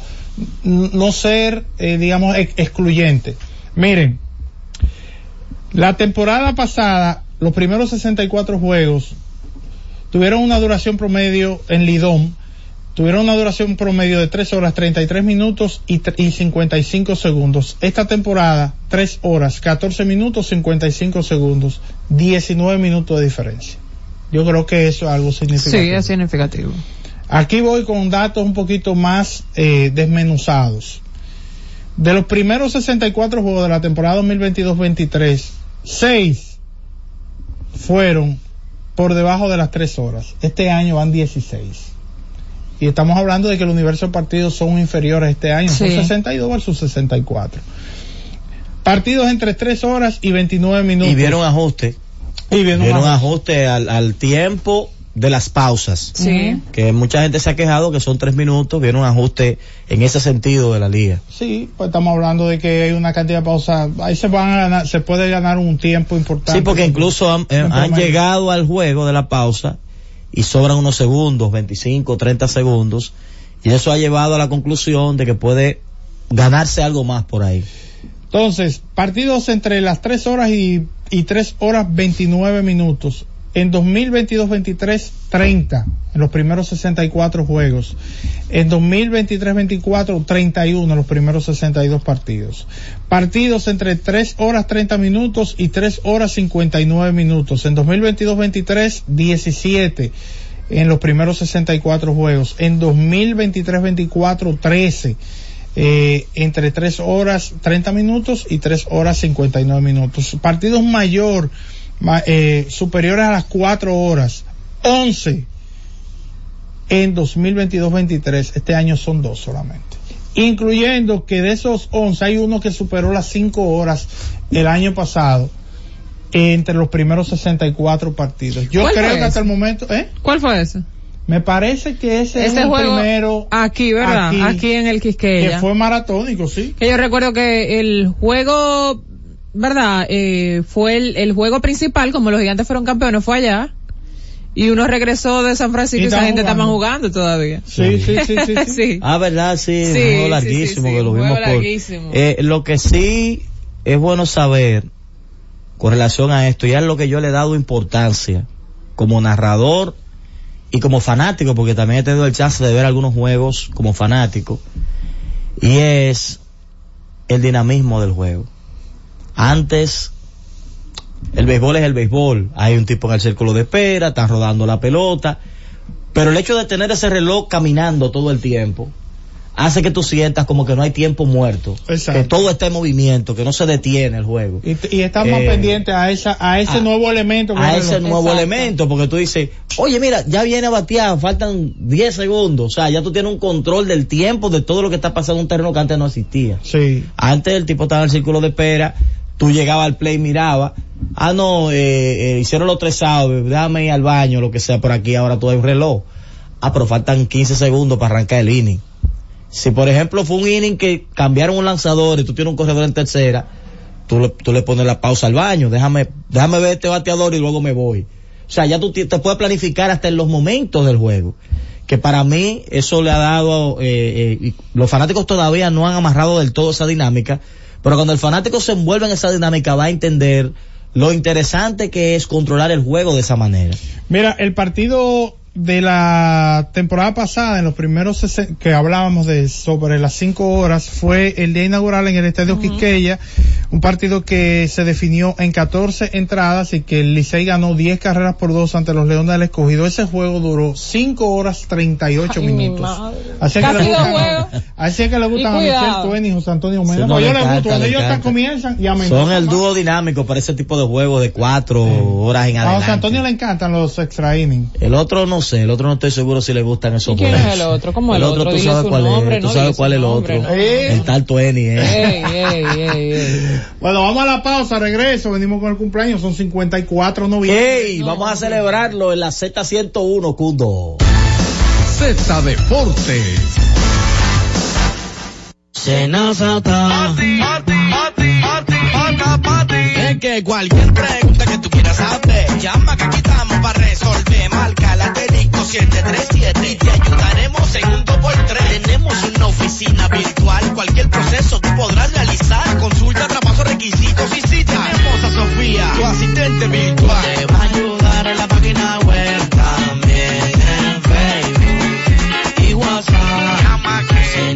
Speaker 1: no ser, eh, digamos, excluyente. Miren, la temporada pasada, los primeros 64 juegos tuvieron una duración promedio en Lidón, tuvieron una duración promedio de 3 horas 33 minutos y, y 55 segundos. Esta temporada, 3 horas 14 minutos 55 segundos, 19 minutos de diferencia. Yo creo que eso es algo significativo.
Speaker 3: Sí, es significativo.
Speaker 1: Aquí voy con datos un poquito más eh, desmenuzados. De los primeros 64 juegos de la temporada 2022-23, 6 fueron por debajo de las 3 horas. Este año van 16. Y estamos hablando de que el universo de partidos son inferiores este año, son 62 versus 64. Partidos entre 3 horas y 29 minutos.
Speaker 4: Y vieron ajuste. Y vieron, ajuste al, al tiempo de las pausas.
Speaker 3: Sí.
Speaker 4: Que mucha gente se ha quejado que son tres minutos, viene un ajuste en ese sentido de la liga.
Speaker 1: Sí, pues estamos hablando de que hay una cantidad de pausas, ahí se van a ganar, se puede ganar un tiempo importante.
Speaker 4: Sí, porque incluso han, eh, llegado al juego de la pausa y sobran unos segundos, 25, 30 segundos, y eso ha llevado a la conclusión de que puede ganarse algo más por ahí.
Speaker 1: Entonces, partidos entre las tres horas y, y 3 horas 29 minutos en 2022-23, 30 en los primeros 64 juegos. En 2023-24, 31 en los primeros 62 partidos. Partidos entre 3 horas 30 minutos y 3 horas 59 minutos. En 2022-23, 17 en los primeros 64 juegos. En 2023-24, 13. Eh, entre 3 horas 30 minutos y 3 horas 59 minutos. Partidos mayor eh, superiores a las 4 horas, 11 en 2022-23, este año son dos solamente. Incluyendo que de esos 11 hay uno que superó las 5 horas el año pasado entre los primeros 64 partidos. Yo creo que hasta el momento, ¿eh?
Speaker 3: ¿Cuál fue ese?
Speaker 1: Me parece que ese, es el primero.
Speaker 3: Aquí, ¿verdad? Aquí, en el Quisqueya.
Speaker 1: Que fue maratónico, sí.
Speaker 3: Que yo recuerdo que el juego ¿verdad? Eh, fue el, el juego principal, como los gigantes fueron campeones, fue allá. Y uno regresó de San Francisco y, esa gente estaba jugando todavía.
Speaker 1: Sí, sí, sí,
Speaker 4: sí. [LAUGHS] Ah, verdad, sí, un juego larguísimo que lo vimos por... Eh, lo que sí es bueno saber con relación a esto, y es lo que yo le he dado importancia como narrador y como fanático, porque también he tenido el chance de ver algunos juegos como fanático, y es el dinamismo del juego. Antes, el béisbol es el béisbol. Hay un tipo en el círculo de espera, están rodando la pelota. Pero el hecho de tener ese reloj caminando todo el tiempo, hace que tú sientas como que no hay tiempo muerto, que todo está en movimiento, que no se detiene el juego.
Speaker 1: Y, y estamos eh, pendientes a esa, a ese nuevo elemento.
Speaker 4: a ese nuevo elemento, porque tú dices, oye mira, ya viene a batear, faltan 10 segundos, o sea, ya tú tienes un control del tiempo de todo lo que está pasando en un terreno que antes no existía.
Speaker 1: Sí.
Speaker 4: Antes el tipo estaba en el círculo de espera, tú llegabas al play, miraba, ah no, eh, eh, hicieron los tres outs, déjame ir al baño, lo que sea por aquí, ahora tú hay un reloj. Ah, pero faltan 15 segundos para arrancar el inning. Si por ejemplo fue un inning que cambiaron un lanzador y tú tienes un corredor en tercera, tú le, tú le pones la pausa al baño, déjame, déjame ver este bateador y luego me voy. O sea, ya tú te, puedes planificar hasta en los momentos del juego. Que para mí eso le ha dado, eh, eh, los fanáticos todavía no han amarrado del todo esa dinámica, pero cuando el fanático se envuelve en esa dinámica va a entender lo interesante que es controlar el juego de esa manera.
Speaker 1: Mira, el partido de la temporada pasada, en los primeros que hablábamos de sobre las cinco horas, fue el día inaugural en el Estadio Quisqueya, un partido que se definió en 14 entradas y que el Licey ganó 10 carreras por dos ante los Leones del Escogido. Ese juego duró 5 horas 38 minutos. Así que, le gustan, así que le gustan a Michelle Twain y José Antonio Mena. yo les gusto, cuando ellos comienzan y amenazan.
Speaker 4: Son el dúo dinámico para ese tipo de juegos de 4 horas en adelante. A
Speaker 1: José Antonio le encantan los extra innings.
Speaker 4: El otro no sé, el otro no estoy seguro si le gustan esos
Speaker 3: ¿Y quién es el otro? ¿Cómo el, el otro?
Speaker 4: tú sabes cuál es, tú sabes cuál es el otro. El tal Twain,
Speaker 1: eh. [LAUGHS] Bueno, vamos a la pausa, regreso, venimos con el cumpleaños, son 54 noviembre.
Speaker 4: Ey, vamos a celebrarlo en la Z101, Cundo.
Speaker 7: Z Deportes.
Speaker 10: Que cualquier pregunta que tú quieras saber, llama que aquí estamos para resolver. Marca la 737 y te ayudaremos en un 2x3. Tenemos una oficina virtual, cualquier proceso tú podrás realizar. Consulta, traspaso, requisitos y si tenemos a Sofía, tu asistente virtual. Te va a ayudar en la página web también en Facebook y WhatsApp. Llama que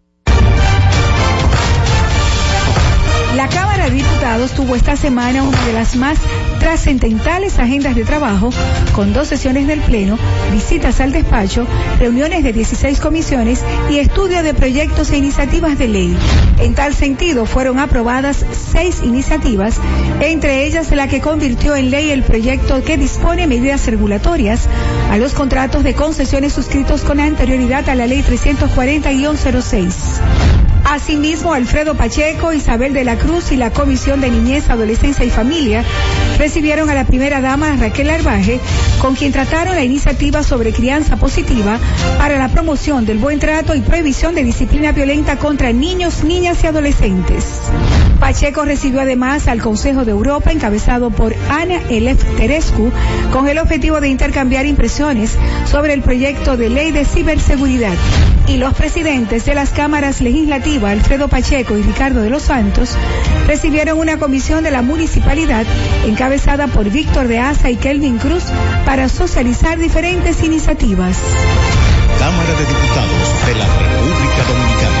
Speaker 11: La Cámara de Diputados tuvo esta semana una de las más trascendentales agendas de trabajo, con dos sesiones del Pleno, visitas al despacho, reuniones de 16 comisiones y estudio de proyectos e iniciativas de ley. En tal sentido, fueron aprobadas seis iniciativas, entre ellas la que convirtió en ley el proyecto que dispone medidas regulatorias a los contratos de concesiones suscritos con anterioridad a la Ley 340-06. Asimismo, Alfredo Pacheco, Isabel de la Cruz y la Comisión de Niñez, Adolescencia y Familia recibieron a la primera dama Raquel Arbaje, con quien trataron la iniciativa sobre crianza positiva para la promoción del buen trato y prohibición de disciplina violenta contra niños, niñas y adolescentes. Pacheco recibió además al Consejo de Europa encabezado por Ana Elef Terescu con el objetivo de intercambiar impresiones sobre el proyecto de ley de ciberseguridad. Y los presidentes de las cámaras legislativas, Alfredo Pacheco y Ricardo de los Santos, recibieron una comisión de la municipalidad encabezada por Víctor de Asa y Kelvin Cruz para socializar diferentes iniciativas.
Speaker 8: De Diputados de la República Dominicana.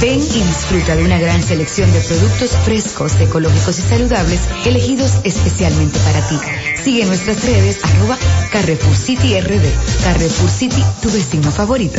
Speaker 12: Ven y disfruta de una gran selección de productos frescos, ecológicos y saludables elegidos especialmente para ti. Sigue nuestras redes arroba Carrefour City RD. Carrefour City, tu vecino favorito.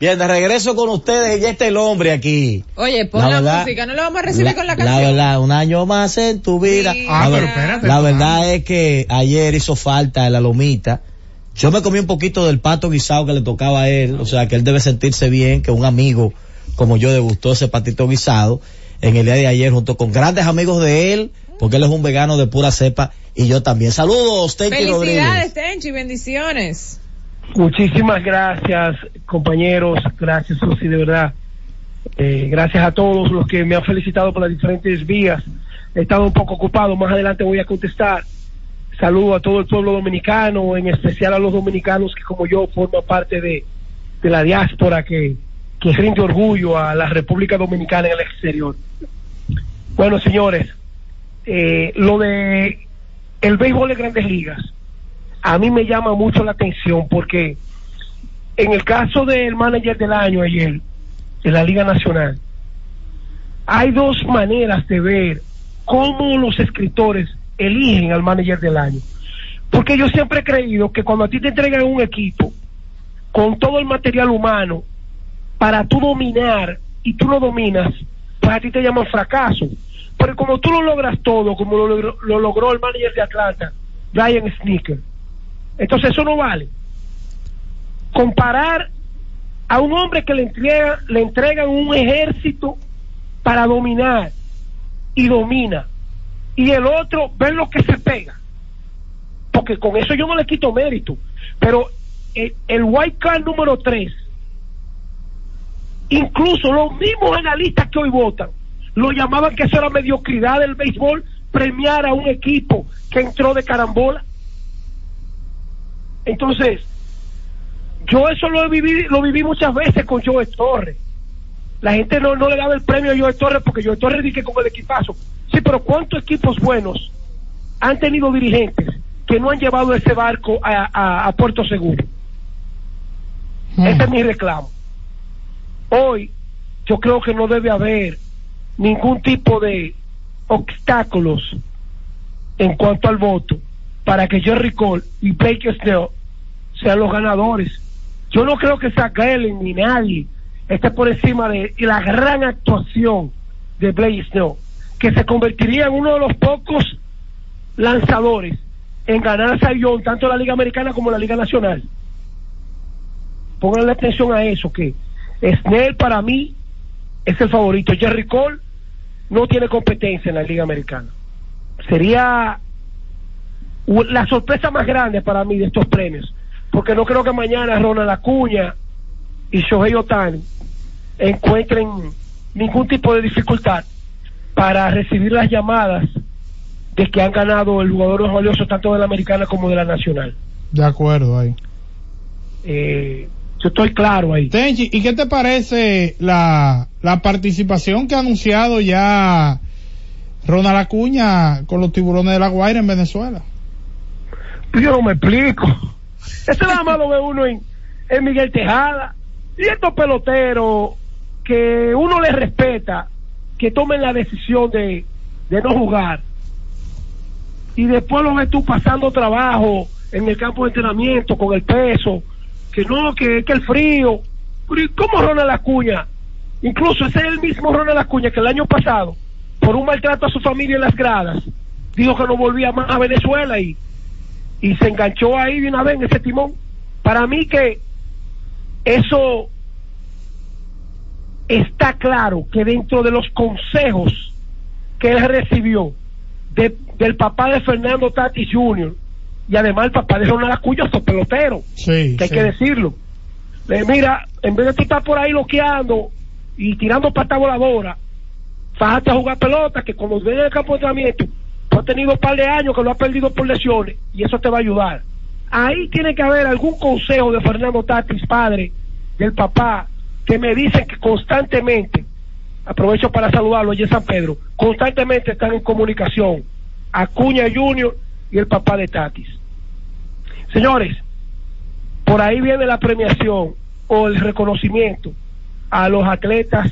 Speaker 4: Bien, de regreso con ustedes, ya está el hombre aquí.
Speaker 3: Oye, pon la, música, no lo vamos a recibir con la canción.
Speaker 4: La verdad, un año más en tu vida.
Speaker 1: ah, pero espérate.
Speaker 4: La verdad es que ayer hizo falta la lomita. Yo me comí un poquito del pato guisado que le tocaba a él, o sea que él debe sentirse bien, que un amigo como yo le gustó ese patito guisado. en el día de ayer junto con grandes amigos de él, porque él es un vegano de pura cepa y yo también. Saludos,
Speaker 3: Tenchi Felicidades, Tenchi, bendiciones.
Speaker 13: Muchísimas gracias, compañeros. Gracias, Susi, de verdad. Eh, gracias a todos los que me han felicitado por las diferentes vías. He estado un poco ocupado, más adelante voy a contestar. Saludo a todo el pueblo dominicano, en especial a los dominicanos que como yo forman parte de, la diáspora que, que rinde orgullo a la República Dominicana en el exterior. Bueno, señores, eh, lo de el béisbol de grandes ligas, a mí me llama mucho la atención porque en el caso del manager del año ayer, de la Liga Nacional, hay dos maneras de ver cómo los escritores eligen al manager del año. Porque yo siempre he creído que cuando a ti te entregan un equipo con todo el material humano para tú dominar y tú lo dominas, pues a ti te llaman fracaso. Pero como tú lo logras todo, como lo, logró el manager de Atlanta, Brian Sneaker, entonces eso no vale. Comparar a un hombre que le entrega, le entregan un ejército para dominar y domina, y el otro ver lo que se pega. Porque con eso yo no le quito mérito. Pero el, el white card número 3, incluso los mismos analistas que hoy votan, lo llamaban que eso era mediocridad del béisbol, premiar a un equipo que entró de carambola. Entonces, yo eso lo viví, lo viví muchas veces con Joe Torres. La gente no, no le daba el premio a Joe Torres porque Joe Torres dije con el equipazo. Sí, pero ¿cuántos equipos buenos han tenido dirigentes que no han llevado ese barco a, Puerto Seguro? Hmm. Ese es mi reclamo. Hoy yo creo que no debe haber ningún tipo de obstáculos en cuanto al voto para que Jerry Cole y Baker Snell sean los ganadores. Yo no creo que sea Galen ni nadie esté por encima de la gran actuación de Blake Snow, que se convertiría en uno de los pocos lanzadores en ganar a Sayón, tanto la Liga Americana como la Liga Nacional. Pónganle atención a eso, que Snell para mí es el favorito. Jerry Cole no tiene competencia en la Liga Americana. Sería la sorpresa más grande para mí de estos premios, porque no creo que mañana Ronald Acuña y Shohei Otani encuentren ningún tipo de dificultad para recibir las llamadas de que han ganado el jugador más valioso tanto de la americana como de la nacional.
Speaker 1: De acuerdo ahí.
Speaker 13: Eh, yo estoy claro ahí.
Speaker 1: Tenchi, ¿y qué te parece la, la participación que ha anunciado ya Ronald Acuña con los tiburones de la Guaira en Venezuela?
Speaker 13: Yo no me explico. Ese nada más lo ve uno en, Miguel Tejada. Y estos peloteros que uno les respeta, que tomen la decisión de, no jugar. Y después lo ves tú pasando trabajo en el campo de entrenamiento con el peso que no, que, que el frío. ¿Cómo Ronald Acuña? Incluso ese es el mismo Ronald Acuña que el año pasado, por un maltrato a su familia en las gradas, dijo que no volvía más a Venezuela y, y se enganchó ahí de una vez en ese timón. Para mí que eso está claro que dentro de los consejos que él recibió del papá de Fernando Tatis Jr., y además el papá de Ronald Acuña es pelotero, que hay que decirlo. mira, en vez de tú estar por ahí loqueando y tirando pata voladora, fájate a jugar pelota, que cuando ven en el campo de entrenamiento, has tenido un par de años que lo has perdido por lesiones, y eso te va a ayudar. Ahí tiene que haber algún consejo de Fernando Tatis, padre, del papá, que me dicen que constantemente, aprovecho para saludarlo allí en San Pedro, constantemente están en comunicación. Acuña Junior y el papá de Tatis. Señores, por ahí viene la premiación o el reconocimiento a los atletas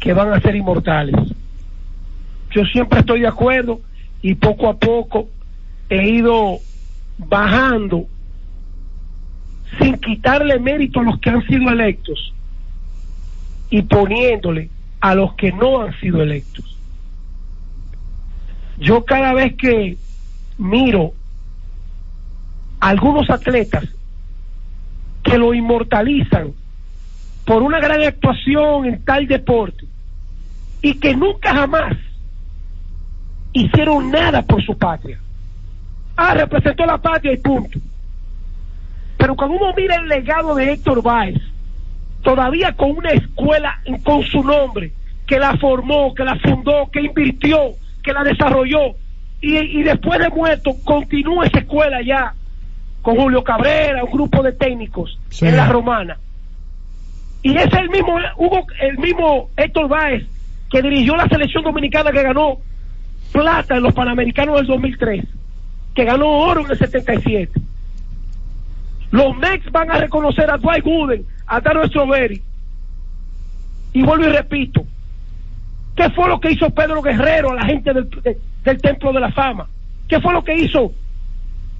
Speaker 13: que van a ser inmortales. Yo siempre estoy de acuerdo y poco a poco he ido bajando sin quitarle mérito a los que han sido electos y poniéndole a los que no han sido electos. Yo cada vez que miro algunos atletas que lo inmortalizan por una gran actuación en tal deporte, y que nunca jamás hicieron nada por su patria. Ah, representó la patria y punto. Pero cuando uno mira el legado de Héctor Báez, todavía con una escuela con su nombre, que la formó, que la fundó, que invirtió, que la desarrolló, y, después de muerto continúa esa escuela ya con Julio Cabrera, un grupo de técnicos en la romana. Y es el mismo Hugo, el mismo Héctor Báez que dirigió la selección dominicana que ganó plata en los Panamericanos del 2003, que ganó oro en el 77. Los Mex van a reconocer a Dwight Gooden, a Daro Strawberry. Y vuelvo y repito, ¿qué fue lo que hizo Pedro Guerrero a la gente del, del Templo de la Fama? ¿Qué fue lo que hizo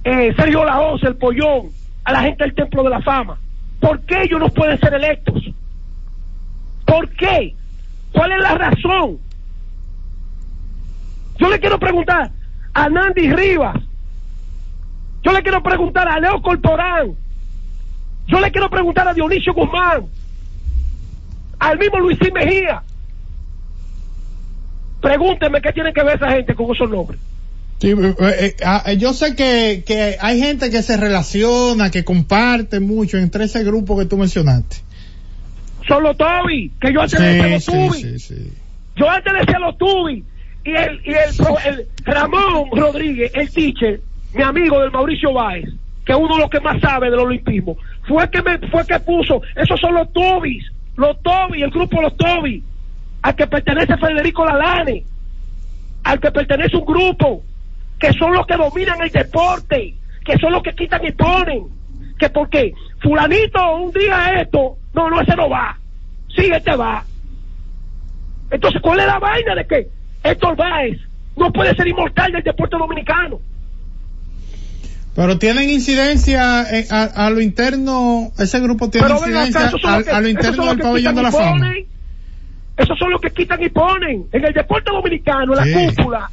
Speaker 13: eh, Sergio Laos, el Pollón, a la gente del Templo de la Fama? ¿Por qué ellos no pueden ser electos? ¿Por qué? ¿Cuál es la razón? Yo le quiero preguntar a Nandy Rivas. Yo le quiero preguntar a Leo Corporán. Yo le quiero preguntar a Dionisio Guzmán. Al mismo Luisín Mejía. Pregúnteme qué tiene que ver esa gente con esos nombres.
Speaker 1: Sí, eh, eh, ah, yo sé que, que hay gente que se relaciona, que comparte mucho entre ese grupo que tú mencionaste.
Speaker 13: Son los Toby, que yo antes decía los Tubi. yo antes decía los Tubi. Y el, y el, Ramón Rodríguez, el teacher, mi amigo del Mauricio Báez, que es uno de los que más sabe del olimpismo, fue que me, fue que puso, esos son los Tobis, los Toby, el grupo Los Toby, al que pertenece Federico Lalane, al que pertenece un grupo que son los que dominan el deporte, que son los que quitan y ponen, que porque fulanito un día esto, no, no, ese no va, sí, este va. Entonces, ¿cuál es la vaina de que Héctor Báez no puede ser inmortal del deporte dominicano?
Speaker 1: Pero tienen incidencia a, lo interno, ese grupo tiene incidencia a, lo interno del pabellón de la fama.
Speaker 13: Esos son los que quitan y ponen. En el deporte dominicano, en la cúpula,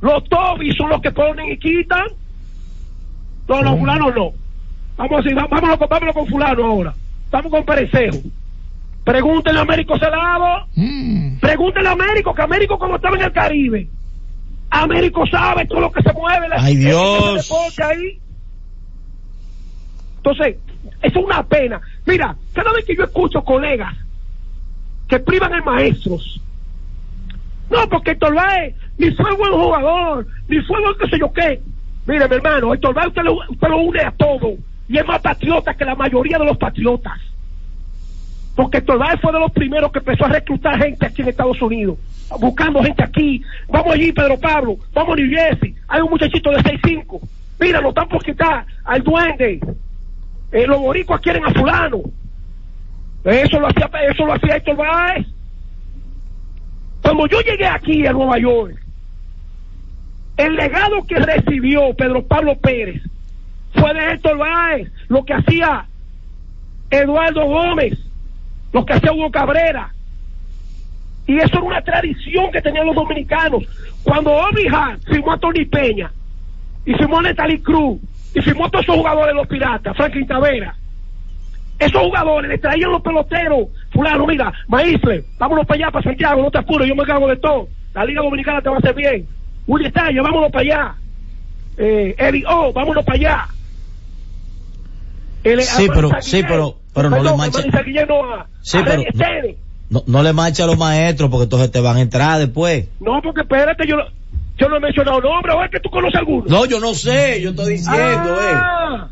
Speaker 13: los Tobis son los que ponen y quitan. No, no, fulano no. Vamos a vámonos, vámonos con fulano ahora. Vamos con Perecejo. Pregúntenle a Américo Celado. Mm. Pregúntenle a Américo, que Américo como estaba en el Caribe. Américo sabe todo lo que se mueve.
Speaker 4: Ay Dios.
Speaker 13: Ahí. Entonces, es una pena. Mira, cada vez que yo escucho colegas que privan a maestros, no, porque Torbae ni fue buen jugador, ni fue buen qué sé yo qué. Mire, mi hermano, Héctor usted lo, usted lo une a todo y es más patriota que la mayoría de los patriotas. Porque Héctor fue de los primeros que empezó a reclutar gente aquí en Estados Unidos, buscando gente aquí. Vamos allí, Pedro Pablo, vamos a New Jersey. Hay un muchachito de 6'5. Mira, lo están por quitar al duende. Eh, los boricuas quieren a fulano. Eso lo hacía, eso lo hacía Héctor Báez. Cuando yo llegué aquí a Nueva York, el legado que recibió Pedro Pablo Pérez fue de Héctor Báez, lo que hacía Eduardo Gómez, lo que hacía Hugo Cabrera. Y eso era una tradición que tenían los dominicanos. Cuando Hart firmó a Tony Peña, y firmó a Natalie Cruz, y firmó a todos esos jugadores de los piratas, Franklin Tavera, esos jugadores le traían los peloteros, fulano, mira, Maísle, vámonos para allá, para Santiago, no te apures, yo me cago de todo. La Liga Dominicana te va a hacer bien. Willy Estaño, vámonos para allá. Eh, Eddie O, vámonos para allá.
Speaker 4: sí, pero, sí, pero, pero no le mancha. Sí, pero, no, no, le mancha a los maestros porque entonces te van a entrar después.
Speaker 13: No, porque espérate, yo, yo no he mencionado nombres, o es que tú conoces alguno.
Speaker 4: No, yo no sé, yo estoy diciendo,
Speaker 13: ah,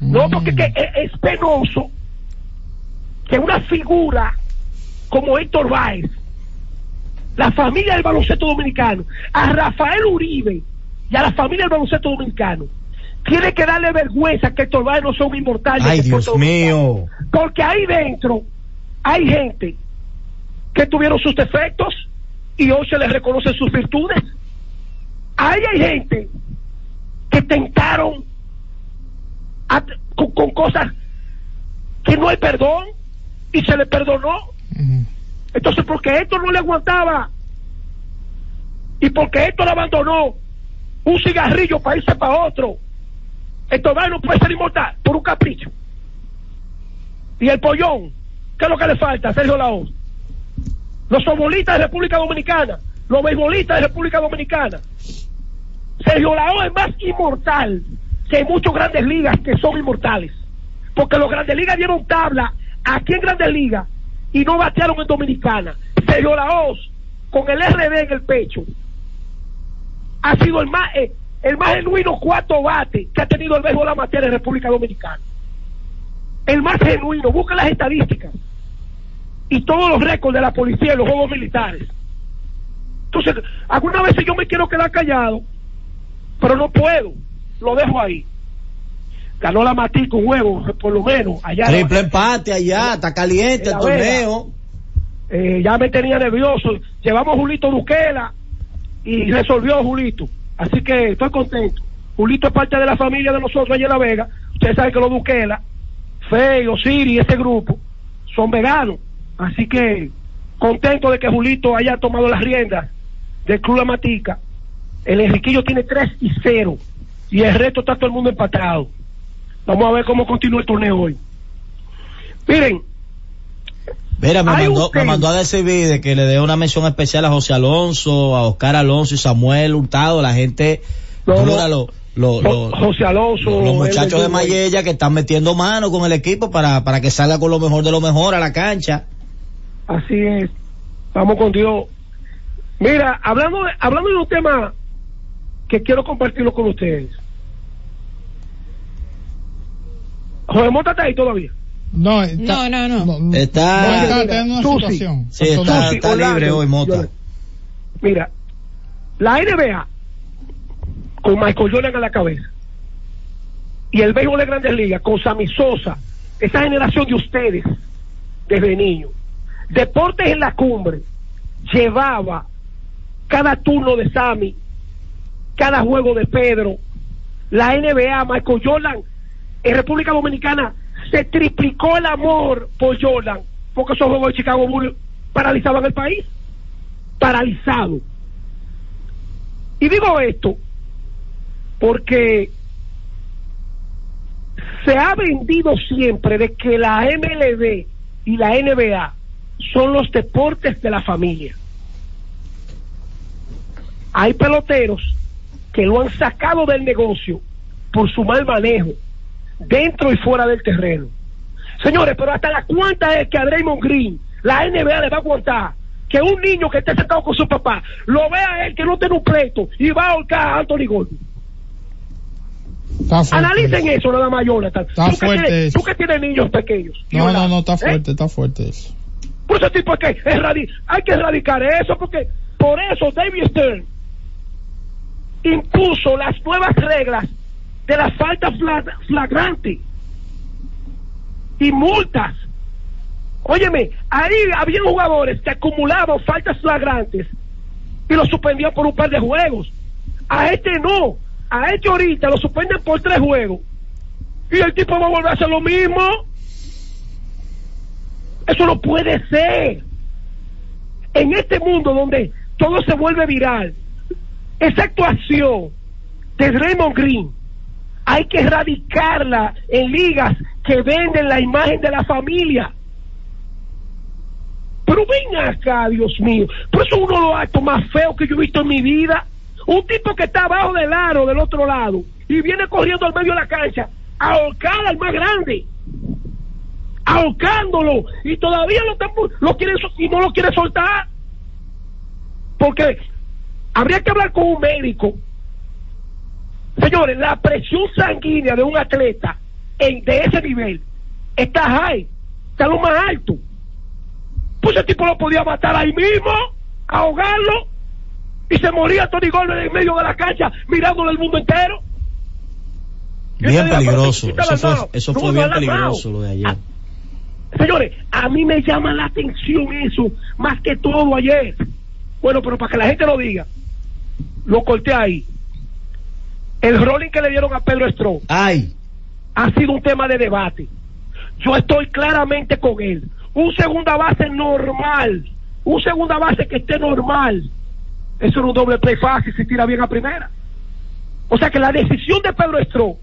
Speaker 13: No, porque que es, es, penoso que una figura como Héctor Báez la familia del baloncesto dominicano, a Rafael Uribe y a la familia del baloncesto dominicano, tiene que darle vergüenza que estos no son inmortales.
Speaker 4: Ay, Dios mío.
Speaker 13: Porque ahí dentro hay gente que tuvieron sus defectos y hoy se les reconoce sus virtudes. Ahí hay gente que tentaron con, cosas que no hay perdón y se le perdonó. Entonces, porque esto no le aguantaba y porque esto le abandonó un cigarrillo para irse para otro, esto no puede ser inmortal por un capricho. Y el pollón, ¿qué es lo que le falta, Sergio Laos? los futbolistas de República Dominicana, los beisbolistas de República Dominicana. Sergio Lao es más inmortal que hay muchos grandes ligas que son inmortales. Porque los grandes ligas dieron tabla aquí en grandes ligas y no batearon en Dominicana. Sergio Laos, con el RD en el pecho, ha sido el más, eh, el más genuino cuarto bate que ha tenido el béisbol amateur en República Dominicana. El más genuino, busca las estadísticas y todos los récords de la policía y los juegos militares. Entonces, algunas veces yo me quiero quedar callado, pero no puedo, lo dejo ahí. Ganó la Matí con huevo, por lo menos. Allá
Speaker 4: Triple empate allá, está caliente el torneo.
Speaker 13: Eh, ya me tenía nervioso. Llevamos Julito Duquela y resolvió Julito. Así que estoy contento. Julito es parte de la familia de nosotros allá en La Vega. Ustedes saben que los Duquela, Fey, Siri ese grupo son veganos. Así que contento de que Julito haya tomado las riendas del Club La Matica. El Enriquillo tiene 3 y 0 y el resto está todo el mundo empatado. Vamos a ver cómo continúa el torneo hoy. Miren.
Speaker 4: Mira, me mandó, me mandó a decir que le dé una mención especial a José Alonso, a Oscar Alonso y Samuel Hurtado, la gente,
Speaker 13: José Alonso,
Speaker 4: los muchachos de Mayella que están metiendo mano con el equipo para, para que salga con lo mejor de lo mejor a la cancha.
Speaker 13: Así es. Vamos con Dios. Mira, hablando de, hablando de un tema que quiero compartirlo con ustedes. José Mota está ahí todavía.
Speaker 3: No, no, no, no,
Speaker 4: Está,
Speaker 1: está, en una situación.
Speaker 4: Sí, está, está libre hoy Mota.
Speaker 13: Mira, la NBA con Michael Jordan a la cabeza y el béisbol de Grandes Ligas con Sammy Sosa, esa generación de ustedes desde niños, Deportes en la Cumbre llevaba cada turno de Sammy, cada juego de Pedro, la NBA, Michael Jordan en República Dominicana se triplicó el amor por Jordan, porque esos juegos de Chicago Bulls paralizaban el país. Paralizado. Y digo esto porque se ha vendido siempre de que la MLB y la NBA son los deportes de la familia. Hay peloteros que lo han sacado del negocio por su mal manejo dentro y fuera del terreno. Señores, pero hasta la cuenta es que a Draymond Green la NBA le va a aguantar que un niño que esté sentado con su papá lo vea él que no tiene un pleito y va a ahorcar a Anthony Gordon. Analicen eso nada más, Jonathan.
Speaker 1: Está
Speaker 13: tú,
Speaker 1: fuerte
Speaker 13: que tienes, tú que tienes niños pequeños.
Speaker 1: No, no, no, está ¿eh? fuerte, está fuerte eso.
Speaker 13: Por ese tipo que hay que erradicar eso porque por eso David Stern impuso las nuevas reglas de las faltas flagrantes y multas. Óyeme, ahí había jugadores que acumulaban faltas flagrantes y los suspendían por un par de juegos. A este no, a este ahorita lo suspenden por tres juegos y el tipo va a volver a hacer lo mismo. Eso no puede ser. En este mundo donde todo se vuelve viral, esa actuación de Raymond Green hay que erradicarla en ligas que venden la imagen de la familia. Pero ven acá, Dios mío. Por eso uno de los actos más feos que yo he visto en mi vida. Un tipo que está abajo del aro del otro lado y viene corriendo al medio de la cancha a al más grande. Ahorcándolo. Y todavía lo, lo quiere, y no lo quiere soltar. Porque habría que hablar con un médico Señores, la presión sanguínea de un atleta en, de ese nivel está high, está lo más alto. Pues ese tipo lo podía matar ahí mismo, ahogarlo, y se moría Tony Goldberg en medio de la cancha mirándolo el mundo entero.
Speaker 4: Bien peligroso, eso fue, bien peligroso lo de ayer. Ah,
Speaker 13: señores, a mí me llama la atención eso, más que todo ayer. Bueno, pero para que la gente lo diga, lo corté ahí el rolling que le dieron a Pedro Strong
Speaker 4: Ay.
Speaker 13: ha sido un tema de debate. Yo estoy claramente con él. Un segunda base normal, un segunda base que esté normal. Eso es un doble play fácil si tira bien a primera. O sea que la decisión de Pedro Strong,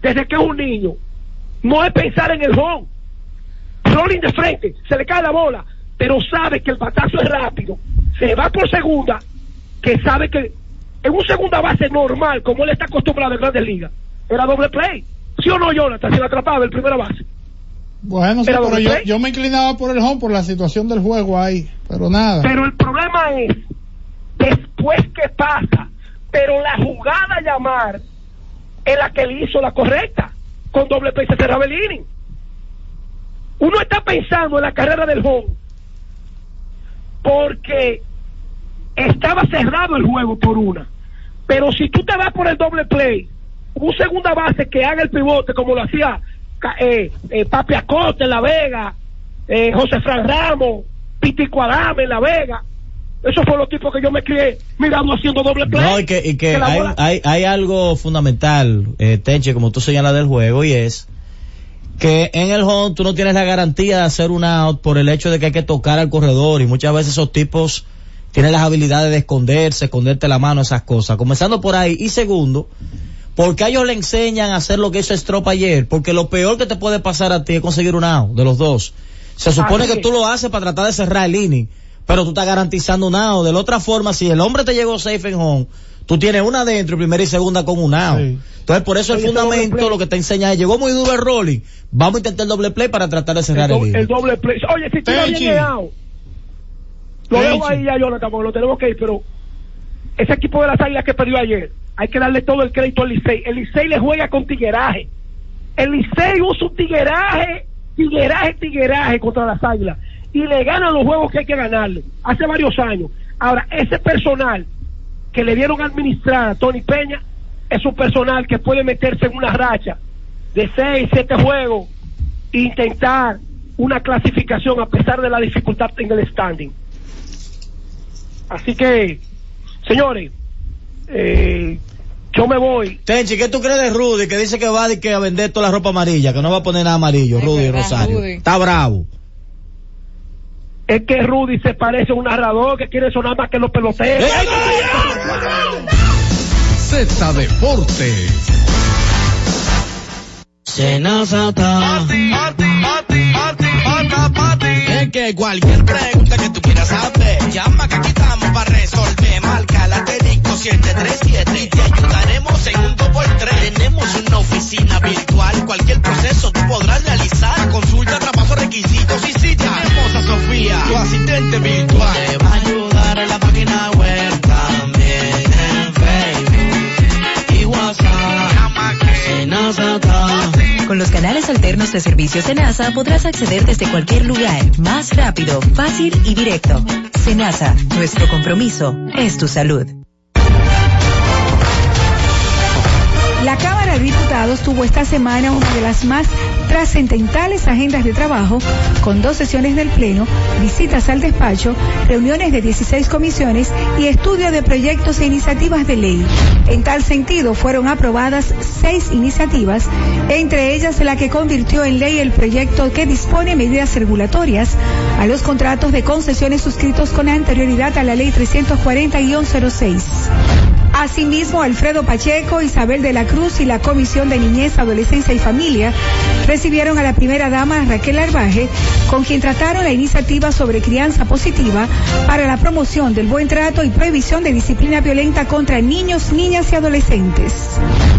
Speaker 13: desde que es un niño, no es pensar en el home. Rolling de frente, se le cae la bola, pero sabe que el batazo es rápido, se va por segunda, que sabe que en un segunda base normal, como él está acostumbrado en grandes ligas, era doble play. ¿Sí o no, Jonathan? Si lo atrapaba en primera base.
Speaker 1: Bueno, sí, pero yo, yo, me inclinaba por el home por la situación del juego ahí, pero nada.
Speaker 13: Pero el problema es, después que pasa, pero la jugada a llamar es la que le hizo la correcta, con doble play se cerraba el inning. Uno está pensando en la carrera del home, porque estaba cerrado el juego por una. Pero si tú te vas por el doble play, un segunda base que haga el pivote como lo hacía eh, eh, Papi Acosta en La Vega, eh, José Fran Ramos, Pitico Adame en La Vega. Esos fueron los tipos que yo me crié mirando haciendo doble play.
Speaker 4: No, y que, y que, hay, hay, hay, algo fundamental, eh, Tenche, como tú señalas del juego, y es que en el home tú no tienes la garantía de hacer un out por el hecho de que hay que tocar al corredor y muchas veces esos tipos tienen las habilidades de esconderse, esconderte la mano, esas cosas. Comenzando por ahí. Y segundo, porque ellos le enseñan a hacer lo que hizo Strop ayer, porque lo peor que te puede pasar a ti es conseguir un out de los dos. Se supone que tú lo haces para tratar de cerrar el inning, pero tú estás garantizando un out. De la otra forma, si el hombre te llegó safe en home, tú tienes una adentro, primera y segunda con un out. Entonces, por eso el fundamento lo que te enseña es, llegó muy duro el rolling, vamos a intentar el doble play para tratar de cerrar el,
Speaker 13: el inning. El doble play. Oye, si tú no vienes out, lo dejo ahí ya, Jonathan, porque lo tenemos que ir, pero ese equipo de las águilas que perdió ayer, hay que darle todo el crédito al Licey. El Licey le juega con tigueraje. El Licey usa un tigueraje, tigueraje, tigueraje contra las águilas. Y le ganan los juegos que hay que ganarle. Hace varios años. Ahora, ese personal que le dieron a administrar a Tony Peña es un personal que puede meterse en una racha de seis, siete juegos e intentar una clasificación a pesar de la dificultad en el standing. Así que, señores, eh, yo me voy.
Speaker 4: Tenchi, ¿qué tú crees de Rudy que dice que va a, que a vender toda la ropa amarilla, que no va a poner nada amarillo, Rudy Rosario? Está bravo.
Speaker 13: Es que Rudy se parece a un narrador que quiere sonar más que los peloteros.
Speaker 7: Z Deportes.
Speaker 10: Que cualquier pregunta que tú quieras saber, llama que aquí estamos para resolver. Marca la 737 y te ayudaremos en un 2x3. Tenemos una oficina virtual, cualquier proceso tú podrás realizar. Consulta, trabajo, requisitos y si Tenemos a Sofía, tu asistente virtual. Te va a ayudar en la página
Speaker 12: con los canales alternos de servicios de NASA podrás acceder desde cualquier lugar, más rápido, fácil y directo. Senasa, nuestro compromiso es tu salud.
Speaker 11: La Cámara de Diputados tuvo esta semana una de las más trascendentales agendas de trabajo, con dos sesiones del Pleno, visitas al despacho, reuniones de 16 comisiones y estudio de proyectos e iniciativas de ley. En tal sentido, fueron aprobadas seis iniciativas, entre ellas la que convirtió en ley el proyecto que dispone medidas regulatorias a los contratos de concesiones suscritos con anterioridad a la Ley 340-06. Asimismo, Alfredo Pacheco, Isabel de la Cruz y la Comisión de Niñez, Adolescencia y Familia recibieron a la primera dama Raquel Arbaje, con quien trataron la iniciativa sobre crianza positiva para la promoción del buen trato y prohibición de disciplina violenta contra niños, niñas y adolescentes.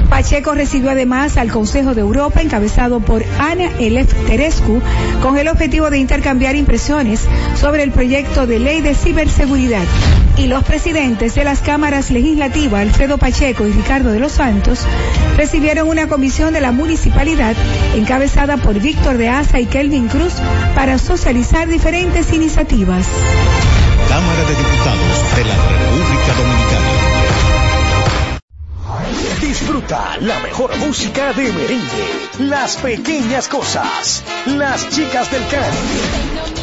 Speaker 11: Pacheco recibió además al Consejo de Europa encabezado por Ana Elef Terescu con el objetivo de intercambiar impresiones sobre el proyecto de ley de ciberseguridad. Y los presidentes de las cámaras legislativas, Alfredo Pacheco y Ricardo de los Santos, recibieron una comisión de la municipalidad encabezada por Víctor de Asa y Kelvin Cruz para socializar diferentes iniciativas.
Speaker 8: Cámara de Diputados de la República Dominicana. Disfruta la mejor música de merengue, las pequeñas cosas, las chicas del Caribe.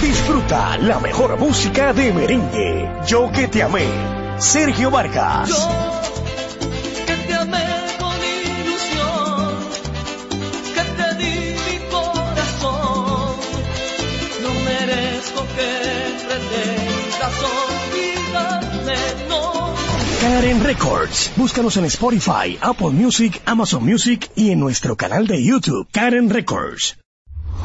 Speaker 8: Disfruta la mejor música de merengue. Yo que te amé. Sergio Vargas.
Speaker 9: Yo que te amé con ilusión, que te di mi corazón. No merezco que pretendas olvidarme, no.
Speaker 8: Karen Records. Búscanos en Spotify, Apple Music, Amazon Music y en nuestro canal de YouTube, Karen Records.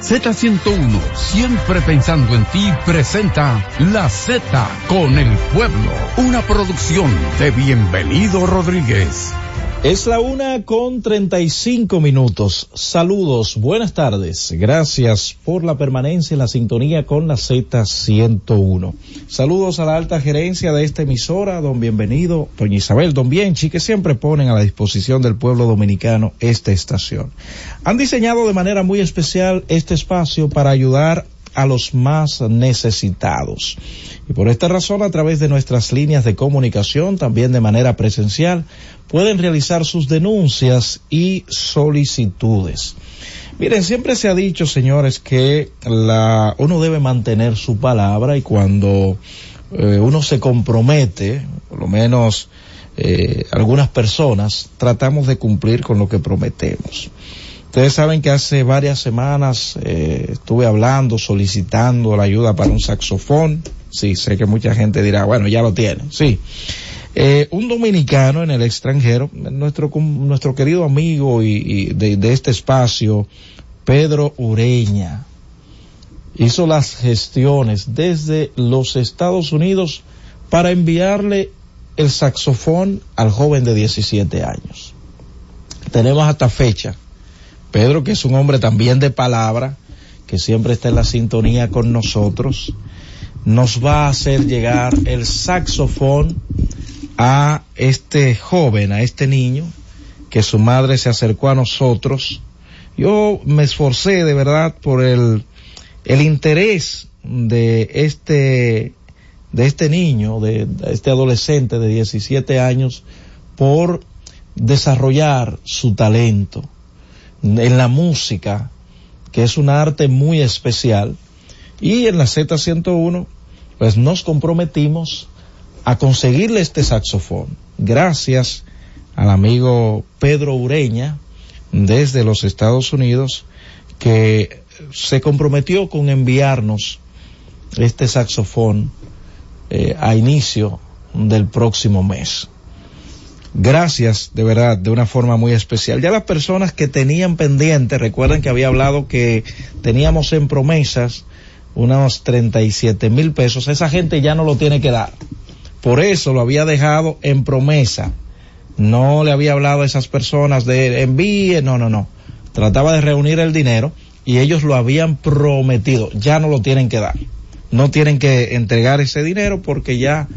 Speaker 7: Z101, siempre pensando en ti, presenta La Z con el pueblo, una producción de Bienvenido Rodríguez.
Speaker 14: Es la una con treinta y cinco minutos. Saludos, buenas tardes. Gracias por la permanencia en la sintonía con la Z101. Saludos a la alta gerencia de esta emisora, don Bienvenido, doña Isabel, don Bienchi, que siempre ponen a la disposición del pueblo dominicano esta estación. Han diseñado de manera muy especial este espacio para ayudar a los más necesitados. Y por esta razón, a través de nuestras líneas de comunicación, también de manera presencial, pueden realizar sus denuncias y solicitudes. Miren, siempre se ha dicho, señores, que la, uno debe mantener su palabra y cuando eh, uno se compromete, por lo menos eh, algunas personas, tratamos de cumplir con lo que prometemos. Ustedes saben que hace varias semanas eh, estuve hablando, solicitando la ayuda para un saxofón. Sí, sé que mucha gente dirá, bueno, ya lo tiene. Sí. Eh, un dominicano en el extranjero, nuestro, nuestro querido amigo y, de, de, este espacio, Pedro Ureña, hizo las gestiones desde los Estados Unidos para enviarle el saxofón al joven de 17 años. Tenemos hasta fecha. Pedro, que es un hombre también de palabra, que siempre está en la sintonía con nosotros, nos va a hacer llegar el saxofón a este joven, a este niño, que su madre se acercó a nosotros. Yo me esforcé de verdad por el, el interés de este, de este niño, de, de este adolescente de 17 años, por desarrollar su talento en la música, que es un arte muy especial. Y en la Z101, pues nos comprometimos a conseguirle este saxofón. Gracias al amigo Pedro Ureña desde los Estados Unidos que se comprometió con enviarnos este saxofón eh, a inicio del próximo mes. Gracias, de verdad, de una forma muy especial. Ya las personas que tenían pendiente, recuerden que había hablado que teníamos en promesas unos 37 mil pesos, esa gente ya no lo tiene que dar. Por eso lo había dejado en promesa. No le había hablado a esas personas de envíe, no, no, no. Trataba de reunir el dinero y ellos lo habían prometido. Ya no lo tienen que dar. No tienen que entregar ese dinero porque ya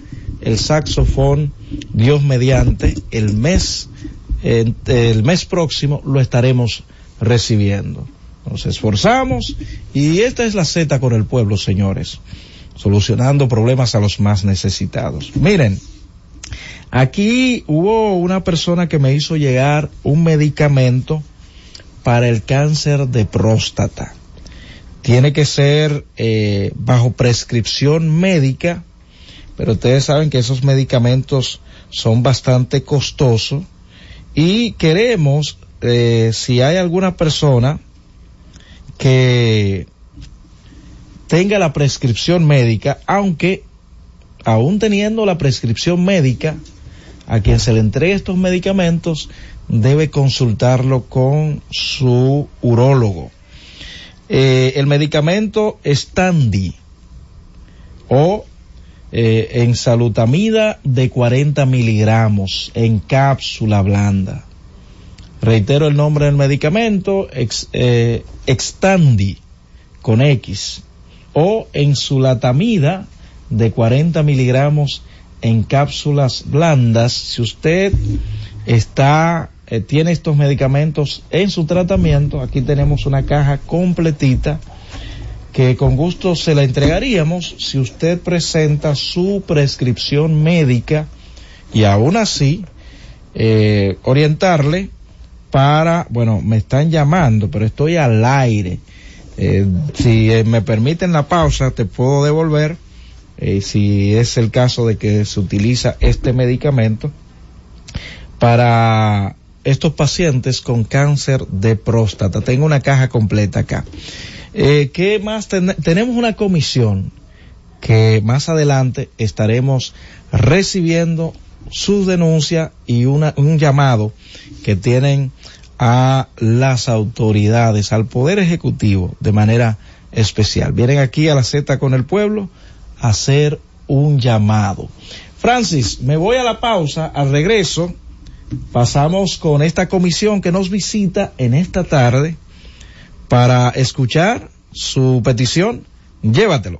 Speaker 14: el saxofón, Dios mediante, el mes, el mes próximo lo estaremos recibiendo. Nos esforzamos y esta es la Z con el pueblo, señores, solucionando problemas a los más necesitados. Miren, aquí hubo una persona que me hizo llegar un medicamento para el cáncer de próstata. Tiene que ser eh, bajo prescripción médica, pero ustedes saben que esos medicamentos son bastante costosos y queremos, eh, si hay alguna persona que tenga la prescripción médica, aunque aún teniendo la prescripción médica, a quien se le entregue estos medicamentos debe consultarlo con su urólogo. Eh, el medicamento Standi o eh, en salutamida de 40 miligramos en cápsula blanda. Reitero el nombre del medicamento, ex, eh, Extandi con X o en sulatamida de 40 miligramos en cápsulas blandas. Si usted está eh, tiene estos medicamentos en su tratamiento, aquí tenemos una caja completita que con gusto se la entregaríamos si usted presenta su prescripción médica y aún así eh, orientarle para, bueno, me están llamando, pero estoy al aire. Eh, si me permiten la pausa, te puedo devolver, si es el caso de que se utiliza este medicamento para estos pacientes con cáncer de próstata. Tengo una caja completa acá. Eh, ¿Qué más? tenemos una comisión que más adelante estaremos recibiendo sus denuncias y una, un llamado que tienen a las autoridades, al Poder Ejecutivo de manera especial. Vienen aquí a la Z con el pueblo a hacer un llamado. Francis, me voy a la pausa, al regreso pasamos con esta comisión que nos visita en esta tarde para escuchar su petición. Llévatelo.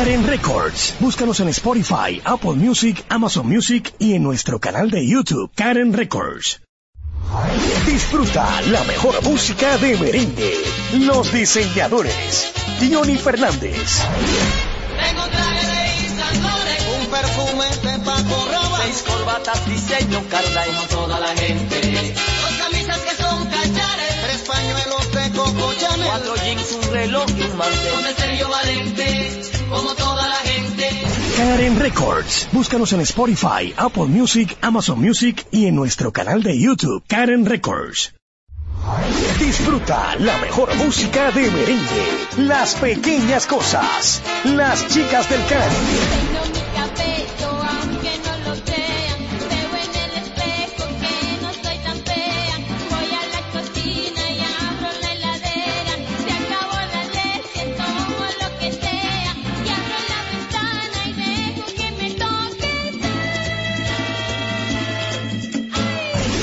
Speaker 8: Karen Records. Búscanos en Spotify, Apple Music, Amazon Music y en nuestro canal de YouTube, Karen Records. Disfruta la mejor música de merengue. Los diseñadores. Johnny Fernández.
Speaker 15: Tengo traje de Isandore, un perfume de Paco Roba, seis corbatas diseño Carla y toda la gente. Dos camisas que son cachares, tres pañuelos Chanel, cuatro jeans, un reloj y un mantel. Con el Sergio Valente, como toda la gente.
Speaker 8: Karen Records. Búscanos en Spotify, Apple Music, Amazon Music y en nuestro canal de YouTube, Karen Records. Disfruta la mejor música de merengue, las pequeñas cosas, las chicas del Caribe.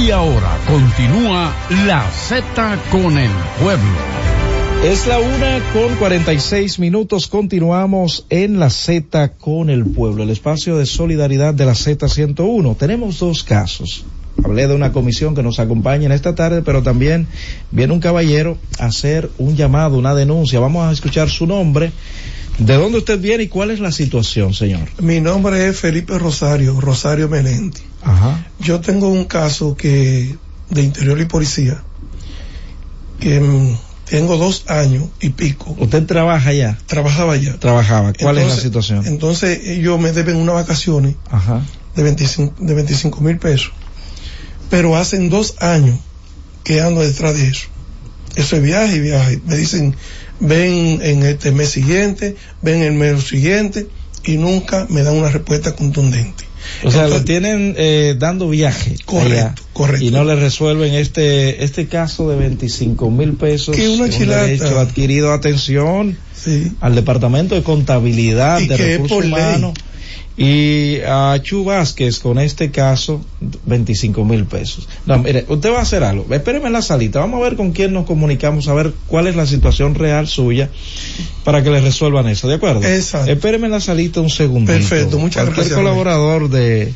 Speaker 7: Y ahora continúa la Z con el pueblo.
Speaker 14: Es la una con 46 minutos. Continuamos en la Z con el pueblo, el espacio de solidaridad de la Z101. Tenemos dos casos. Hablé de una comisión que nos acompaña en esta tarde, pero también viene un caballero a hacer un llamado, una denuncia. Vamos a escuchar su nombre. ¿De dónde usted viene y cuál es la situación, señor?
Speaker 16: Mi nombre es Felipe Rosario, Rosario Melenti. Ajá. Yo tengo un caso que de interior y policía que mm, tengo dos años y pico.
Speaker 14: ¿Usted trabaja ya?
Speaker 16: Trabajaba ya.
Speaker 14: Trabajaba. ¿Cuál es la situación?
Speaker 16: Entonces ellos me deben unas vacaciones Ajá. de 25 de 25 mil pesos. Pero hacen dos años que ando detrás de eso. Eso es viaje y viaje. Me dicen, ven en este mes siguiente, ven el mes siguiente y nunca me dan una respuesta contundente.
Speaker 14: O sea, lo tienen eh, dando viaje.
Speaker 16: Correcto, correcto.
Speaker 14: Y no le resuelven este este caso de 25 mil pesos.
Speaker 16: Que una chilata.
Speaker 14: derecho adquirido atención al Departamento de Contabilidad de Recursos Humanos y a Chu Vázquez con este caso 25 mil pesos. No, mire, usted va a hacer algo. Espéreme en la salita. Vamos a ver con quién nos comunicamos, a ver cuál es la situación real suya para que le resuelvan eso. ¿De acuerdo?
Speaker 16: Exacto.
Speaker 14: Espéreme en la salita un segundo.
Speaker 16: Perfecto, muchas
Speaker 14: Cualquier
Speaker 16: gracias.
Speaker 14: colaborador de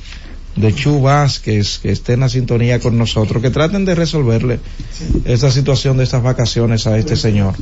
Speaker 14: de Chu Vázquez, que esté en la sintonía con nosotros, que traten de resolverle esa situación de estas vacaciones a este señor.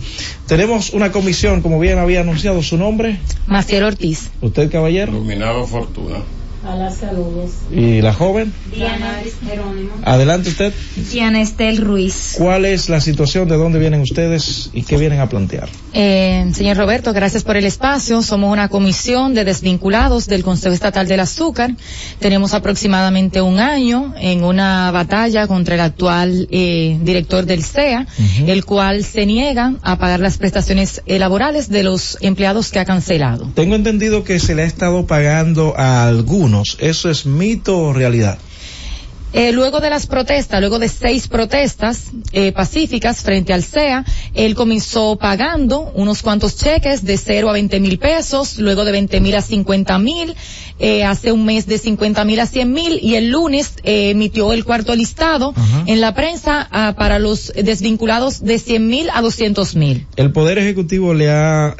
Speaker 14: Tenemos una comisión, como bien había anunciado su nombre.
Speaker 17: Maciel Ortiz.
Speaker 14: ¿Usted, caballero?
Speaker 18: Iluminado Fortuna.
Speaker 17: A las saludes.
Speaker 14: ¿Y la joven?
Speaker 17: Diana Jerónimo.
Speaker 14: Adelante usted.
Speaker 17: Diana Estel Ruiz.
Speaker 14: ¿Cuál es la situación? ¿De dónde vienen ustedes y qué vienen a plantear?
Speaker 17: Eh, señor Roberto, gracias por el espacio. Somos una comisión de desvinculados del Consejo Estatal del Azúcar. Tenemos aproximadamente un año en una batalla contra el actual eh, director del CEA, el cual se niega a pagar las prestaciones laborales de los empleados que ha cancelado.
Speaker 14: Tengo entendido que se le ha estado pagando a algunos ¿Eso es mito o realidad?
Speaker 17: Eh, luego de las protestas, luego de seis protestas eh, pacíficas frente al CEA, él comenzó pagando unos cuantos cheques de cero a 20 mil pesos, luego de 20 mil a 50 mil, eh, hace un mes de 50 mil a 100 mil y el lunes emitió el cuarto listado en la prensa ah, para los desvinculados de 100 mil a 200 mil.
Speaker 14: ¿El Poder Ejecutivo le ha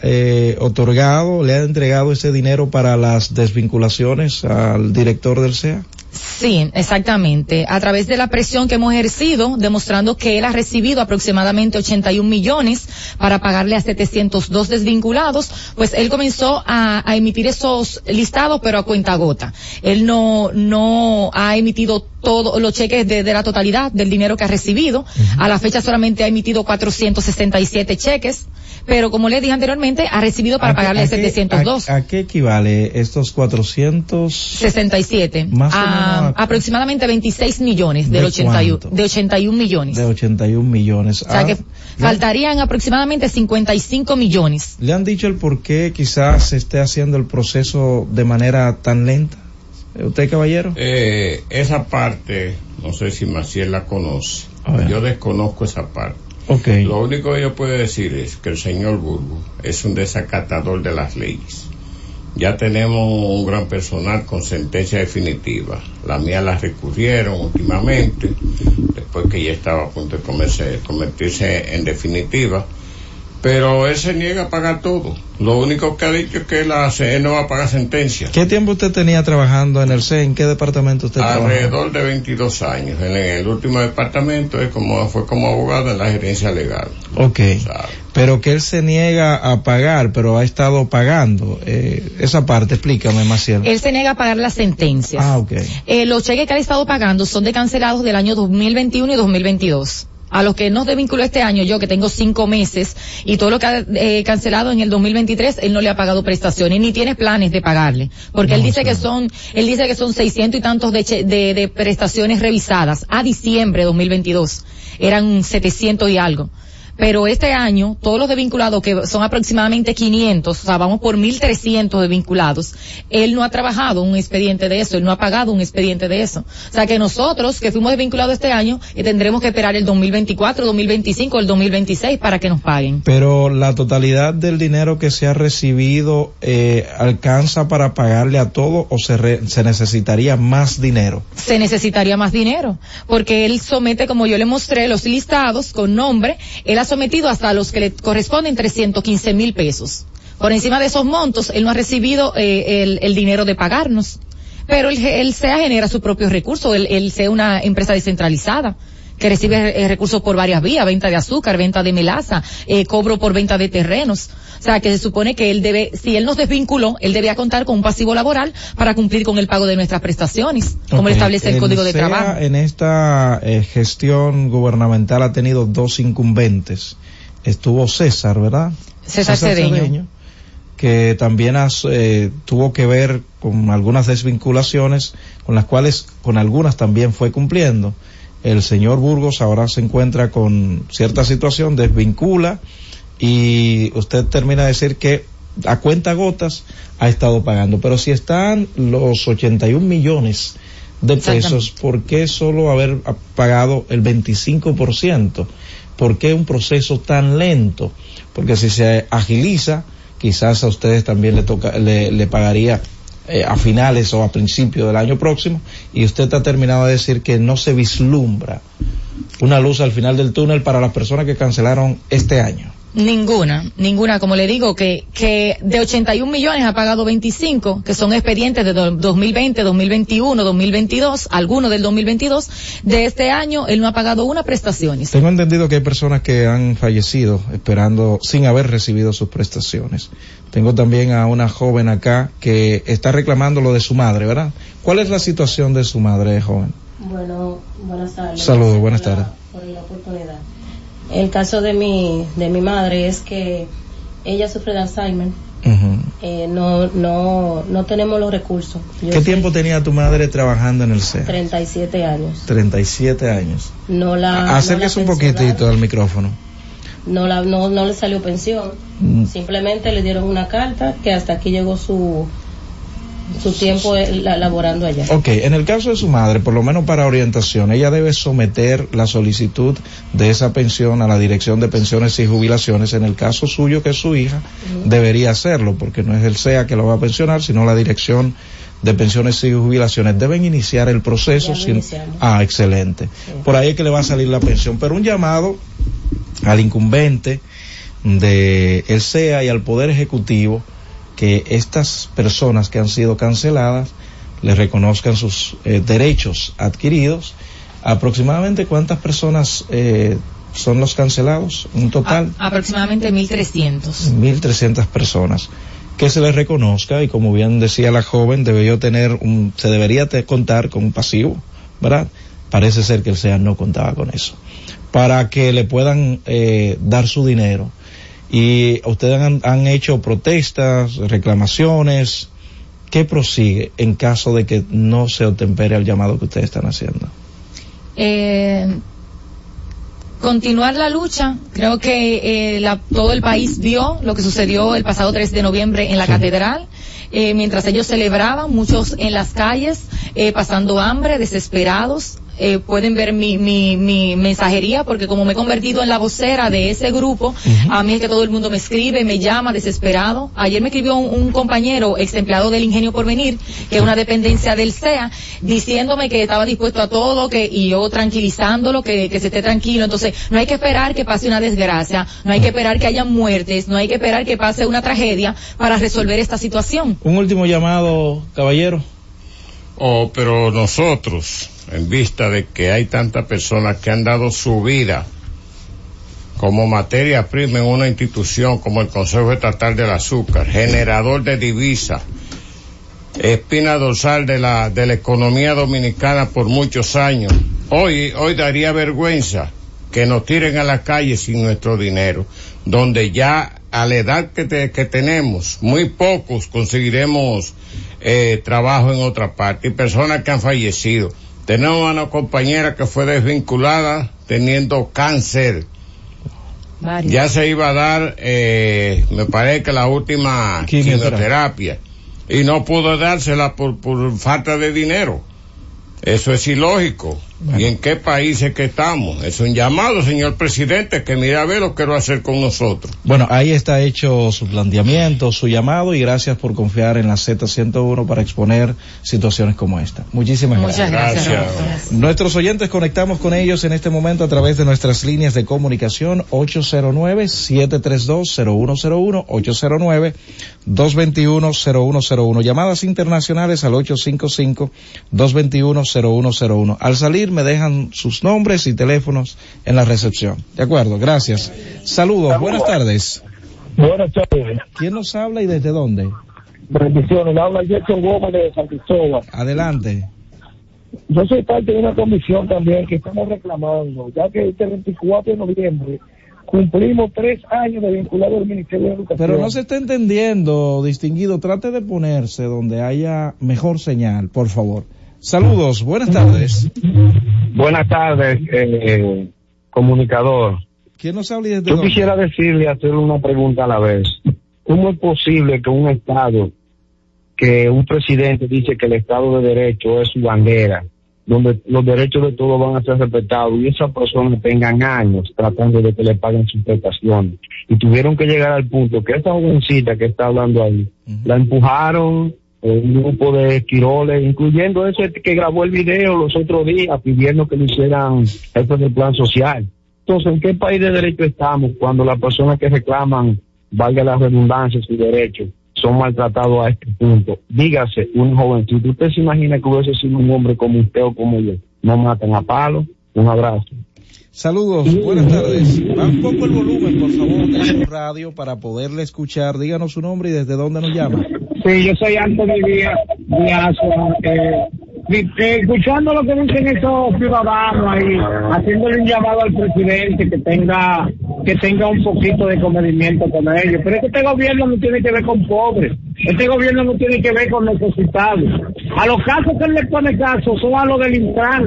Speaker 14: otorgado, le ha entregado ese dinero para las desvinculaciones al director del CEA?
Speaker 17: Sí, exactamente. A través de la presión que hemos ejercido, demostrando que él ha recibido aproximadamente 81 millones para pagarle a 702 desvinculados, pues él comenzó a, emitir esos listados, pero a cuenta gota. Él no, no ha emitido todos los cheques de, la totalidad del dinero que ha recibido. A la fecha solamente ha emitido 467 cheques pero como le dije anteriormente, ha recibido para pagarle 702.
Speaker 14: A, qué equivale estos 467?
Speaker 17: Más o menos aproximadamente 26 millones del 81, de 81 millones.
Speaker 14: De 81 millones.
Speaker 17: O sea que ah, faltarían aproximadamente 55 millones.
Speaker 14: ¿Le han dicho el por qué quizás se esté haciendo el proceso de manera tan lenta? ¿Usted, caballero?
Speaker 18: Eh, esa parte, no sé si Maciel la conoce. Yo desconozco esa parte. Lo único que yo puedo decir es que el señor Burgo es un desacatador de las leyes. Ya tenemos un gran personal con sentencia definitiva. La mía la recurrieron últimamente, después que ya estaba a punto de convertirse en definitiva pero él se niega a pagar todo. Lo único que ha dicho es que la CE no va a pagar sentencia.
Speaker 14: ¿Qué tiempo usted tenía trabajando en el CE? ¿En qué departamento usted
Speaker 18: trabajaba? Alrededor de 22 años. En el último departamento es como, fue como abogado en la gerencia legal.
Speaker 14: Ok. Pero que él se niega a pagar, pero ha estado pagando. Eh, esa parte, explícame, Maciel.
Speaker 17: Él se niega a pagar las sentencias.
Speaker 14: Ah, ok.
Speaker 17: Eh, los cheques que ha estado pagando son de cancelados del año 2021 y 2022 a los que no desvinculó este año, yo que tengo cinco meses y todo lo que ha eh, cancelado en el 2023, él no le ha pagado prestaciones ni tiene planes de pagarle, porque él dice que son, él dice que son 600 y tantos de, de, de prestaciones revisadas a diciembre de 2022, eran 700 y algo pero este año todos los desvinculados que son aproximadamente 500, o sea, vamos por 1300 desvinculados, él no ha trabajado un expediente de eso, él no ha pagado un expediente de eso. O sea que nosotros que fuimos desvinculados este año eh, tendremos que esperar el 2024, 2025, el 2026 para que nos paguen.
Speaker 14: Pero la totalidad del dinero que se ha recibido eh, alcanza para pagarle a todo o se, se necesitaría más dinero.
Speaker 17: Se necesitaría más dinero, porque él somete, como yo le mostré, los listados con nombre, él ha sometido hasta los que le corresponden 315 mil pesos. Por encima de esos montos, él no ha recibido eh, el, dinero de pagarnos. Pero él, él SEA genera sus propios recursos, él, él sea una empresa descentralizada que recibe eh, recursos por varias vías, venta de azúcar, venta de melaza, eh, cobro por venta de terrenos. O sea, que se supone que él debe, si él nos desvinculó, él debía contar con un pasivo laboral para cumplir con el pago de nuestras prestaciones, como establece el, Código de Trabajo.
Speaker 14: En esta eh, gestión gubernamental ha tenido dos incumbentes. Estuvo César, ¿verdad?
Speaker 17: César, Cedeño.
Speaker 14: que también tuvo que ver con algunas desvinculaciones, con las cuales, con algunas también fue cumpliendo el señor Burgos ahora se encuentra con cierta situación, desvincula y usted termina de decir que a cuenta gotas ha estado pagando. Pero si están los 81 millones de pesos, ¿por qué solo haber pagado el 25%? ¿Por qué un proceso tan lento? Porque si se agiliza, quizás a ustedes también le, toca, le, le pagaría eh, a finales o a principios del año próximo y usted ha terminado de decir que no se vislumbra una luz al final del túnel para las personas que cancelaron este año.
Speaker 17: Ninguna, ninguna. Como le digo, que, que de 81 millones ha pagado 25, que son expedientes de 2020, 2021, 2022, algunos del 2022. De este año, él no ha pagado una prestación.
Speaker 14: Tengo entendido que hay personas que han fallecido esperando, sin haber recibido sus prestaciones. Tengo también a una joven acá que está reclamando lo de su madre, ¿verdad? ¿Cuál es la situación de su madre, joven?
Speaker 19: Bueno, buenas tardes.
Speaker 14: Saludos, buenas tardes.
Speaker 19: por la oportunidad. El caso de mi, de mi madre es que ella sufre de Alzheimer. eh, no, no, no tenemos los recursos.
Speaker 14: ¿Qué tiempo tenía tu madre trabajando en el CEA?
Speaker 19: 37 años.
Speaker 14: 37 años.
Speaker 19: No la.
Speaker 14: Acérquese un poquitito al micrófono.
Speaker 19: No, la, no, no le salió pensión. Mm. Simplemente le dieron una carta que hasta aquí llegó su, su tiempo laborando allá.
Speaker 14: Ok, en el caso de su madre, por lo menos para orientación, ella debe someter la solicitud de esa pensión a la Dirección de Pensiones y Jubilaciones. En el caso suyo, que es su hija, debería hacerlo, porque no es el SEA que lo va a pensionar, sino la Dirección de Pensiones y Jubilaciones. Deben iniciar el proceso. Sin... Ah, excelente. Por ahí es que le va a salir la pensión. Pero un llamado al incumbente de el SEA y al Poder Ejecutivo que estas personas que han sido canceladas les reconozcan sus eh, derechos adquiridos. Aproximadamente cuántas personas eh, son los cancelados, un total.
Speaker 17: aproximadamente 1.300.
Speaker 14: 1.300 personas. Que se les reconozca y como bien decía la joven, debería tener un, se debería contar con un pasivo, ¿verdad? Parece ser que el SEA no contaba con eso. Para que le puedan eh, dar su dinero y ustedes han, hecho protestas, reclamaciones. ¿Qué prosigue en caso de que no se otempere al llamado que ustedes están haciendo?
Speaker 17: Eh, continuar la lucha. Creo que eh, todo el país vio lo que sucedió el pasado 3 de noviembre en la catedral. Eh, mientras ellos celebraban, muchos en las calles, pasando hambre, desesperados, eh, pueden ver mi, mi, mi, mensajería, porque como me he convertido en la vocera de ese grupo, a mí es que todo el mundo me escribe, me llama desesperado. Ayer me escribió un, compañero, ex empleado del Ingenio por Venir, que es una dependencia del CEA, diciéndome que estaba dispuesto a todo, que, y yo tranquilizándolo, que, que se esté tranquilo. Entonces, no hay que esperar que pase una desgracia, no hay que esperar que haya muertes, no hay que esperar que pase una tragedia para resolver esta situación.
Speaker 14: Un último llamado, caballero.
Speaker 18: Oh, pero nosotros, en vista de que hay tantas personas que han dado su vida como materia prima en una institución como el Consejo Estatal del Azúcar, generador de divisas, espina dorsal de la, de la economía dominicana por muchos años. Hoy, hoy daría vergüenza que nos tiren a la calle sin nuestro dinero, donde ya a la edad que, que tenemos, muy pocos conseguiremos eh, trabajo en otra parte y personas que han fallecido. Tenemos una compañera que fue desvinculada teniendo cáncer. Ya se iba a dar, eh, me parece que la última quimioterapia. Y no pudo dársela por, por falta de dinero. Eso es ilógico. ¿Y en qué países que estamos? Es un llamado, señor presidente, que mira a ver lo que va a hacer con nosotros.
Speaker 14: Bueno, ahí está hecho su planteamiento, su llamado y gracias por confiar en la Z101 para exponer situaciones como esta. Muchísimas
Speaker 17: Muchas gracias.
Speaker 14: Nuestros oyentes conectamos con ellos en este momento a través de nuestras líneas de comunicación 809-732-0101, 809-221-0101. Llamadas internacionales al 855-221-0101. Al salir me dejan sus nombres y teléfonos en la recepción. De acuerdo, gracias. Saludos, buenas tardes.
Speaker 20: Buenas tardes.
Speaker 14: ¿Quién nos habla y desde dónde?
Speaker 20: Bendiciones, habla Jason Gómez de San Cristóbal.
Speaker 14: Adelante.
Speaker 20: Yo soy parte de una comisión también que estamos reclamando, ya que este 24 de noviembre cumplimos tres años de vinculado al Ministerio de Educación.
Speaker 14: Pero no se está entendiendo, distinguido. Trate de ponerse donde haya mejor señal, por favor. Saludos, buenas tardes.
Speaker 20: Buenas tardes, eh, comunicador.
Speaker 14: ¿Quién nos habla desde
Speaker 20: Yo quisiera decirle, hacerle una pregunta a la vez. ¿Cómo es posible que un Estado, que un presidente dice que el Estado de Derecho es su bandera, donde los derechos de todos van a ser respetados y esas personas tengan años tratando de que le paguen sus prestaciones y tuvieron que llegar al punto que esta jovencita que está hablando ahí, la empujaron un grupo de esquiroles, incluyendo ese que grabó el video los otros días pidiendo que lo hicieran esto del plan social. Entonces, ¿en qué país de derecho estamos cuando las personas que reclaman, valga la redundancia, sus derechos, son maltratados a este punto? Dígase, un jovencito, ¿usted se imagina que hubiese sido un hombre como usted o como yo? No matan a palo. Un abrazo.
Speaker 14: Saludos, buenas tardes. Va un poco el volumen, por favor, de su radio para poderle escuchar. Díganos su nombre y desde dónde nos llama.
Speaker 21: Sí, yo soy Antonio Díaz, Díaz eh, escuchando lo que dicen esos ciudadanos ahí, haciéndole un llamado al presidente que tenga que tenga un poquito de comedimiento con ellos. Pero este gobierno no tiene que ver con pobres, este gobierno no tiene que ver con necesitados. A los casos que él le pone caso son a los del Intran,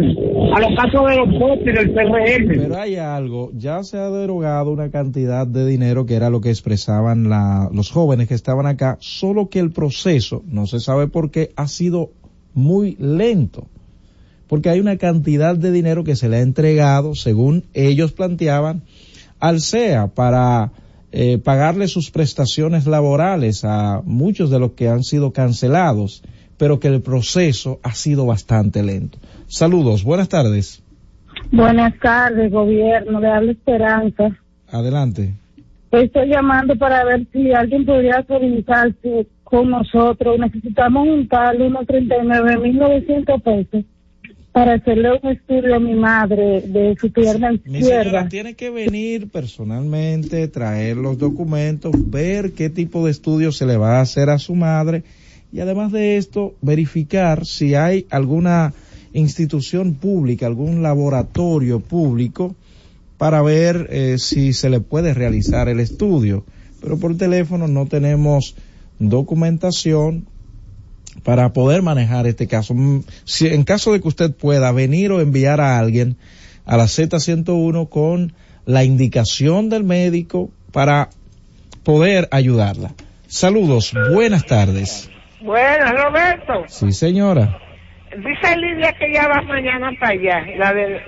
Speaker 21: a los casos de los POP y del PRM.
Speaker 14: Pero hay algo, ya se ha derogado una cantidad de dinero que era lo que expresaban los jóvenes que estaban acá, solo que el proceso, no se sabe por qué, ha sido muy lento, porque hay una cantidad de dinero que se le ha entregado, según ellos planteaban, al CEA para eh, pagarle sus prestaciones laborales a muchos de los que han sido cancelados, pero que el proceso ha sido bastante lento. Saludos, buenas tardes.
Speaker 22: Buenas tardes, gobierno, de habla Esperanza.
Speaker 14: Adelante.
Speaker 22: Estoy llamando para ver si alguien podría comunicarse con nosotros. Necesitamos juntar unos 39.900 pesos para hacerle un estudio a mi madre de su pierna izquierda.
Speaker 14: Mi tiene que venir personalmente, traer los documentos, ver qué tipo de estudio se le va a hacer a su madre y además de esto, verificar si hay alguna institución pública, algún laboratorio público para ver eh, si se le puede realizar el estudio. Pero por teléfono no tenemos documentación para poder manejar este caso. Mm, si, en caso de que usted pueda venir o enviar a alguien a la Z101 con la indicación del médico para poder ayudarla. Saludos, buenas tardes.
Speaker 23: Buenas, Roberto.
Speaker 14: Sí, señora.
Speaker 23: Dice Lidia que ya va mañana para allá, la de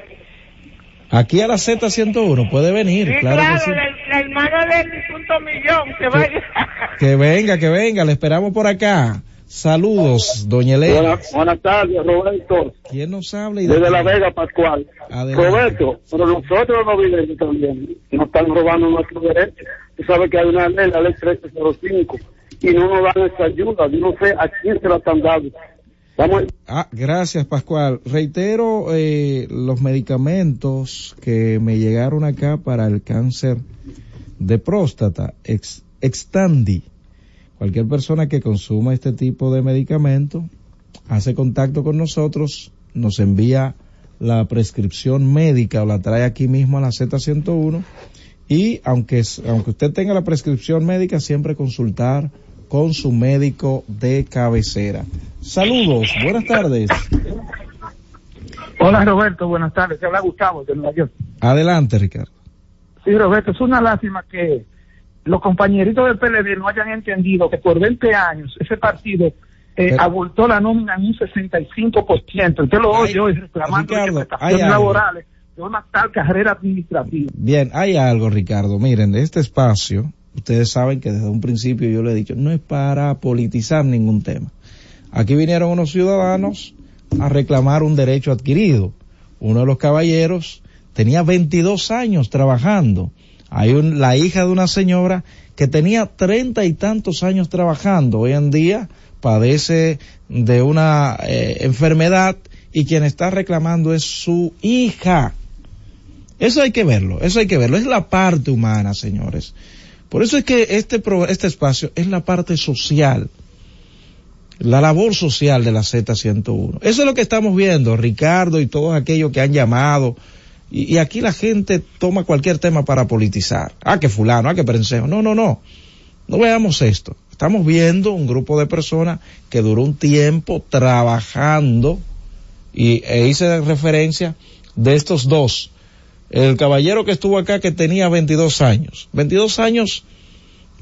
Speaker 14: Aquí a la Z101 puede venir, claro.
Speaker 23: claro que la, hermana de punto millón, que, vaya. [LAUGHS]
Speaker 14: Que venga, que venga, le esperamos por acá. Saludos, doña Elena.
Speaker 24: Buenas, tardes, Roberto.
Speaker 14: ¿Quién nos habla?
Speaker 24: Y Desde La Vega, Pascual. Roberto, pero nosotros no vivimos también, nos están robando nuestros derechos. Tú sabes que hay una ley, la ley 1305, y no nos dan esa ayuda. Yo no sé a quién se la están dando.
Speaker 14: Ah, gracias Pascual. Reitero eh, los medicamentos que me llegaron acá para el cáncer de próstata, ex, Extandi. Cualquier persona que consuma este tipo de medicamento hace contacto con nosotros, nos envía la prescripción médica o la trae aquí mismo a la Z101 y aunque, aunque usted tenga la prescripción médica, siempre consultar con su médico de cabecera. Saludos, buenas tardes.
Speaker 21: Hola Roberto, buenas tardes. Se habla Gustavo de Nueva York.
Speaker 14: Adelante, Ricardo.
Speaker 21: Sí, Roberto, es una lástima que los compañeritos del PLD no hayan entendido que por 20 años ese partido eh, abultó la nómina en un 65%. Usted lo oye hoy reclamando prestaciones laborales de una tal carrera administrativa.
Speaker 14: Bien, hay algo, Ricardo. Miren, de este espacio ustedes saben que desde un principio yo le he dicho, no es para politizar ningún tema. Aquí vinieron unos ciudadanos a reclamar un derecho adquirido. Uno de los caballeros tenía 22 años trabajando. Hay la hija de una señora que tenía treinta y tantos años trabajando. Hoy en día padece de una eh, enfermedad y quien está reclamando es su hija. Eso hay que verlo, eso hay que verlo. Es la parte humana, señores. Por eso es que este, este espacio es la parte social, la labor social de la Z101. Eso es lo que estamos viendo, Ricardo y todos aquellos que han llamado. Y, aquí la gente toma cualquier tema para politizar. Ah, que fulano, ah, que prensejo. No, no, no. No veamos esto. Estamos viendo un grupo de personas que duró un tiempo trabajando y e hice referencia de estos dos el caballero que estuvo acá que tenía 22 años. 22 años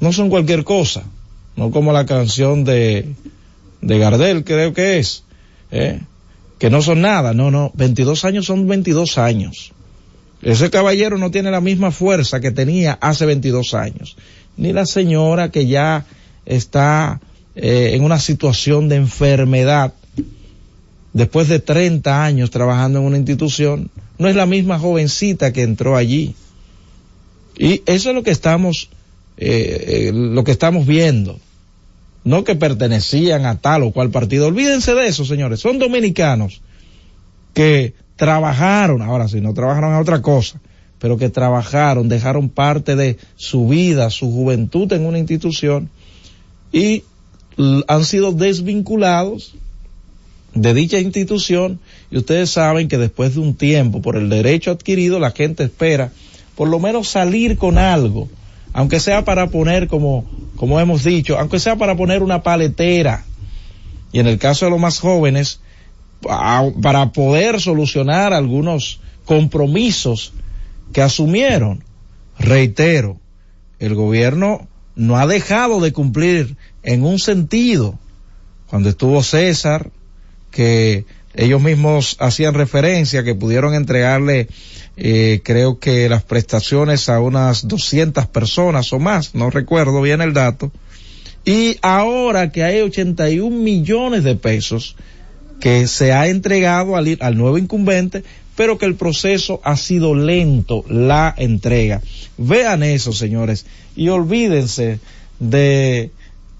Speaker 14: no son cualquier cosa, no como la canción de, de Gardel, creo que es, ¿eh? que no son nada, no, no, 22 años son 22 años. Ese caballero no tiene la misma fuerza que tenía hace 22 años, ni la señora que ya está eh, en una situación de enfermedad después de 30 años trabajando en una institución no es la misma jovencita que entró allí. Y eso es lo que estamos, eh, eh, lo que estamos viendo. No que pertenecían a tal o cual partido. Olvídense de eso, señores. Son dominicanos que trabajaron, ahora sí, no trabajaron a otra cosa, pero que trabajaron, dejaron parte de su vida, su juventud en una institución y han sido desvinculados de dicha institución y ustedes saben que después de un tiempo, por el derecho adquirido, la gente espera por lo menos salir con algo, aunque sea para poner, como, como hemos dicho, aunque sea para poner una paletera. Y en el caso de los más jóvenes, para poder solucionar algunos compromisos que asumieron. Reitero, el gobierno no ha dejado de cumplir en un sentido. Cuando estuvo César, que ellos mismos hacían referencia que pudieron entregarle, eh, creo que las prestaciones a unas 200 personas o más, no recuerdo bien el dato. Y ahora que hay 81 millones de pesos que se ha entregado al, al nuevo incumbente, pero que el proceso ha sido lento, la entrega. Vean eso, señores, y olvídense de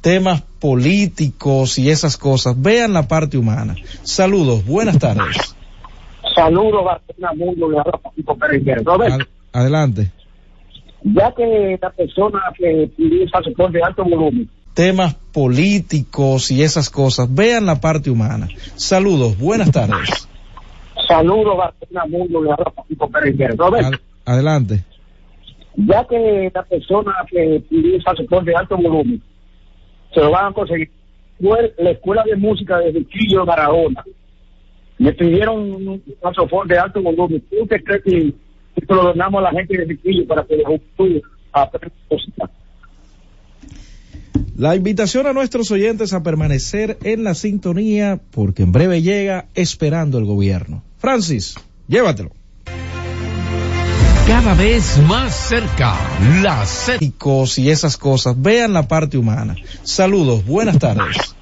Speaker 14: temas políticos y esas cosas. Vean la parte humana. Saludos, buenas tardes.
Speaker 21: Saludos, Mundo,
Speaker 14: adelante.
Speaker 21: Ya que la persona que utiliza sector de alto volumen.
Speaker 14: Temas políticos y esas cosas. Vean la parte humana. Saludos, buenas tardes.
Speaker 21: Saludos, Mundo,
Speaker 14: adelante.
Speaker 21: Ya que la persona que utiliza sector de alto volumen se lo van a conseguir. Fue la escuela de música de Riquillo Barahona. Me pidieron un soporte de alto volumen. ¿Usted cree que, que lo donamos a la gente de Riquillo para que los a música?
Speaker 14: La invitación a nuestros oyentes a permanecer en la sintonía porque en breve llega esperando el gobierno. Francis, llévatelo
Speaker 8: cada vez más cerca. La
Speaker 14: y esas cosas. Vean la parte humana. Saludos, buenas tardes.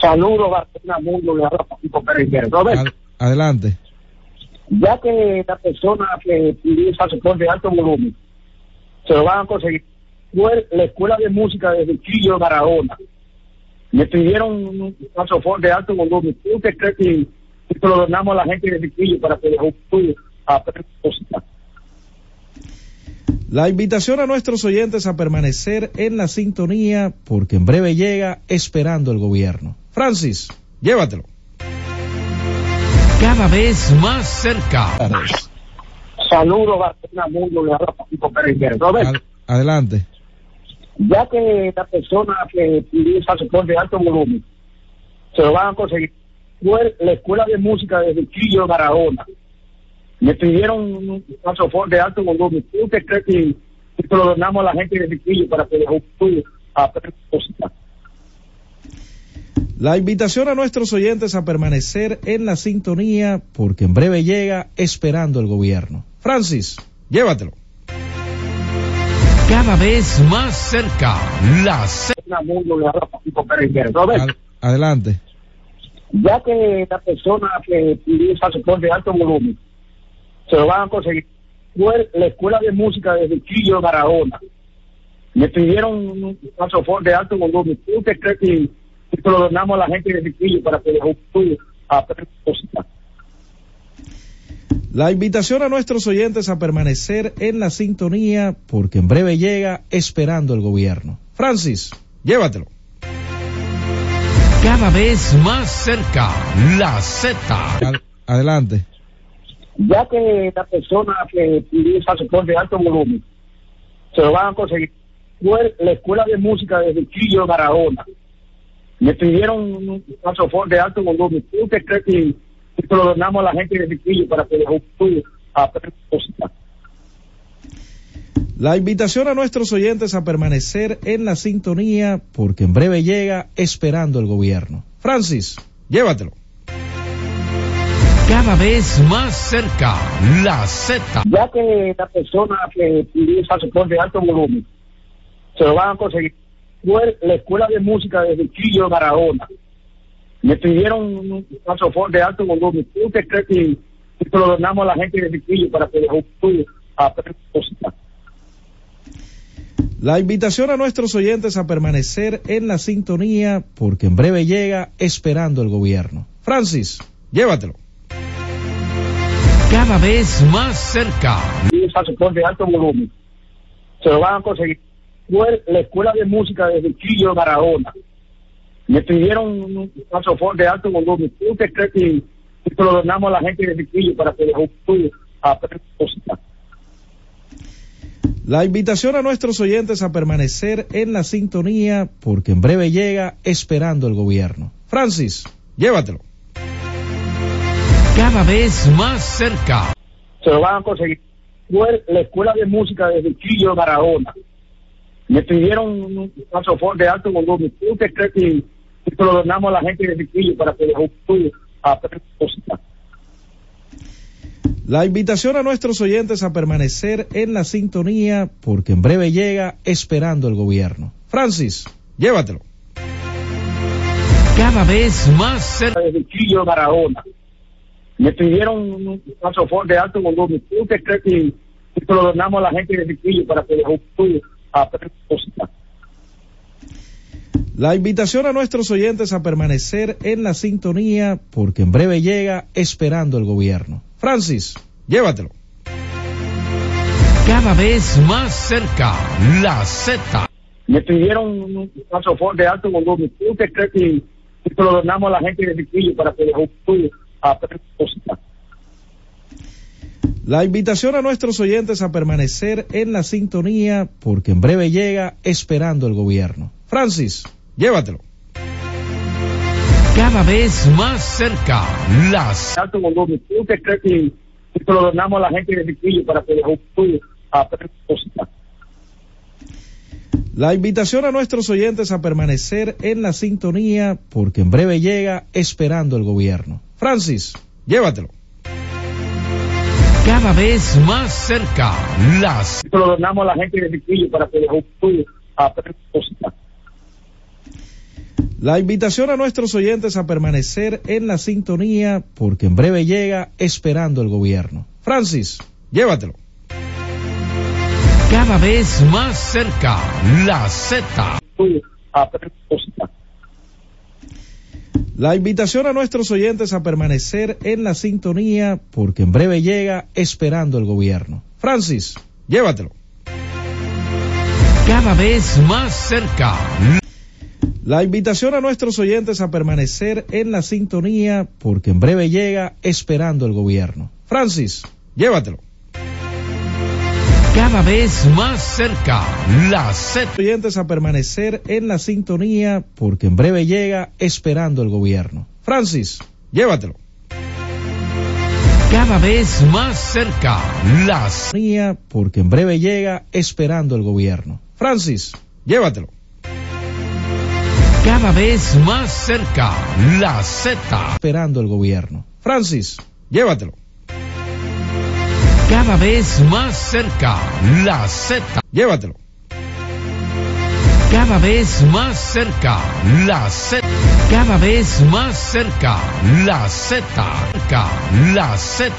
Speaker 21: Saludos, Mundo,
Speaker 14: Ad adelante.
Speaker 21: Ya que la persona que utiliza sector de alto volumen se lo van a conseguir. Fue la escuela de música de Riquillo Barahona. Me pidieron un soporte de alto volumen. ¿Usted cree que, que lo donamos a la gente de Riquillo para que los a música?
Speaker 14: La invitación a nuestros oyentes a permanecer en la sintonía porque en breve llega esperando el gobierno. Francis, llévatelo.
Speaker 8: Cada vez más cerca.
Speaker 21: Saludos, Mundo,
Speaker 14: adelante.
Speaker 21: Ya que la persona que utiliza sector de alto volumen se lo van a conseguir. Fue la escuela de música de Riquillo Barahona me pidieron un soporte de alto volumen. ¿Usted cree que, que lo donamos a la gente de Riquillo para que los a
Speaker 14: la invitación a nuestros oyentes a permanecer en la sintonía porque en breve llega esperando el gobierno. Francis, llévatelo.
Speaker 8: Cada vez más cerca, la
Speaker 14: Adelante.
Speaker 21: Ya que la persona que utiliza soporte de alto volumen se lo van a conseguir. Fue la escuela de música de Riquillo Barahona. Me pidieron un soporte de alto volumen. ¿Usted cree que, que lo donamos a la gente de Riquillo para que los a música?
Speaker 14: La invitación a nuestros oyentes a permanecer en la sintonía porque en breve llega esperando el gobierno. Francis, llévatelo.
Speaker 8: Cada vez más cerca, la Z.
Speaker 14: adelante
Speaker 21: ya que la persona que utiliza soporte de alto volumen se lo van a conseguir. Fue la escuela de música de Riquillo Barahona. Me pidieron un soporte de alto volumen. ¿Usted cree que, que lo donamos a la gente de Riquillo para que los a música?
Speaker 14: La invitación a nuestros oyentes a permanecer en la sintonía porque en breve llega esperando el gobierno. Francis, llévatelo
Speaker 8: cada vez más cerca. La Z.
Speaker 21: Ya que la persona que utiliza soporte de alto volumen se lo van a conseguir. Fue la escuela de música de Riquillo Barahona. Me pidieron un soporte de alto volumen. ¿Usted cree que, y se lo donamos a la gente de Riquillo para que los estudios aprendan
Speaker 14: La invitación a nuestros oyentes a permanecer en la sintonía porque en breve llega esperando el gobierno. Francis, llévatelo.
Speaker 7: Cada vez más cerca.
Speaker 21: Un saxofón de alto volumen. Se lo van a conseguir. La escuela de música de Riquillo Barahona. Me pidieron un saxofón de alto volumen. ¿Usted cree que se lo donamos a la gente de Riquillo para que los estudios aprendan música?
Speaker 14: La invitación a nuestros oyentes a permanecer en la sintonía porque en breve llega esperando el gobierno. Francis, llévatelo.
Speaker 7: Cada vez más cerca.
Speaker 21: Se lo van a conseguir. La escuela de música de Riquillo Barahona. Me pidieron un saxofón de alto volumen. ¿Usted cree que lo donamos a la gente de Riquillo para que los estudios aprendan música?
Speaker 14: La invitación a nuestros oyentes a permanecer en la sintonía porque en breve llega esperando el gobierno. Francis, llévatelo.
Speaker 7: Cada vez más cerca.
Speaker 21: De Chillo Barahona. Me pidieron un saxofón de alto volumen. ¿Usted cree que se lo donamos a la gente de Riquillo para que los estudios aprendan música?
Speaker 14: La invitación a nuestros oyentes a permanecer en la sintonía porque en breve llega esperando el gobierno. Francis, llévatelo.
Speaker 7: Cada vez más cerca, la Z.
Speaker 21: Me pidieron un saxofón de alto volumen. ¿Usted cree que se lo donamos a la gente de Riquillo para que los estudios
Speaker 14: La invitación a nuestros oyentes a permanecer en la sintonía porque en breve llega esperando el gobierno. Francis, llévatelo.
Speaker 7: Cada vez más cerca, las...
Speaker 21: Alto volumen. ¿Usted cree que se lo donamos a la gente de Riquillo para que aprendan música?
Speaker 14: La invitación a nuestros oyentes a permanecer en la sintonía porque en breve llega esperando el gobierno. Francis, llévatelo.
Speaker 7: Cada vez más cerca, las...
Speaker 21: Se lo donamos a la gente de Riquillo para que los estudios aprendan música.
Speaker 14: La invitación a nuestros oyentes a permanecer en la sintonía porque en breve llega esperando el gobierno. Francis, llévatelo.
Speaker 7: Cada vez más cerca, la Z.
Speaker 14: La invitación a nuestros oyentes a permanecer en la sintonía porque en breve llega esperando el gobierno. Francis, llévatelo.
Speaker 7: Cada vez más cerca,
Speaker 14: la invitación a nuestros oyentes a permanecer en la sintonía porque en breve llega esperando el gobierno. Francis, llévatelo.
Speaker 7: Cada vez más cerca, la Z.
Speaker 14: Oyentes a permanecer en la sintonía porque en breve llega esperando el gobierno. Francis, llévatelo.
Speaker 7: Cada vez más cerca, la
Speaker 14: Z. Porque en breve llega esperando el gobierno. Francis, llévatelo.
Speaker 7: Cada vez más cerca, la Z.
Speaker 14: Esperando el gobierno. Francis, llévatelo.
Speaker 7: Cada vez más cerca, la Z.
Speaker 14: Llévatelo.
Speaker 7: Cada vez más cerca, la Z. Cada vez más cerca, la Z. La Z.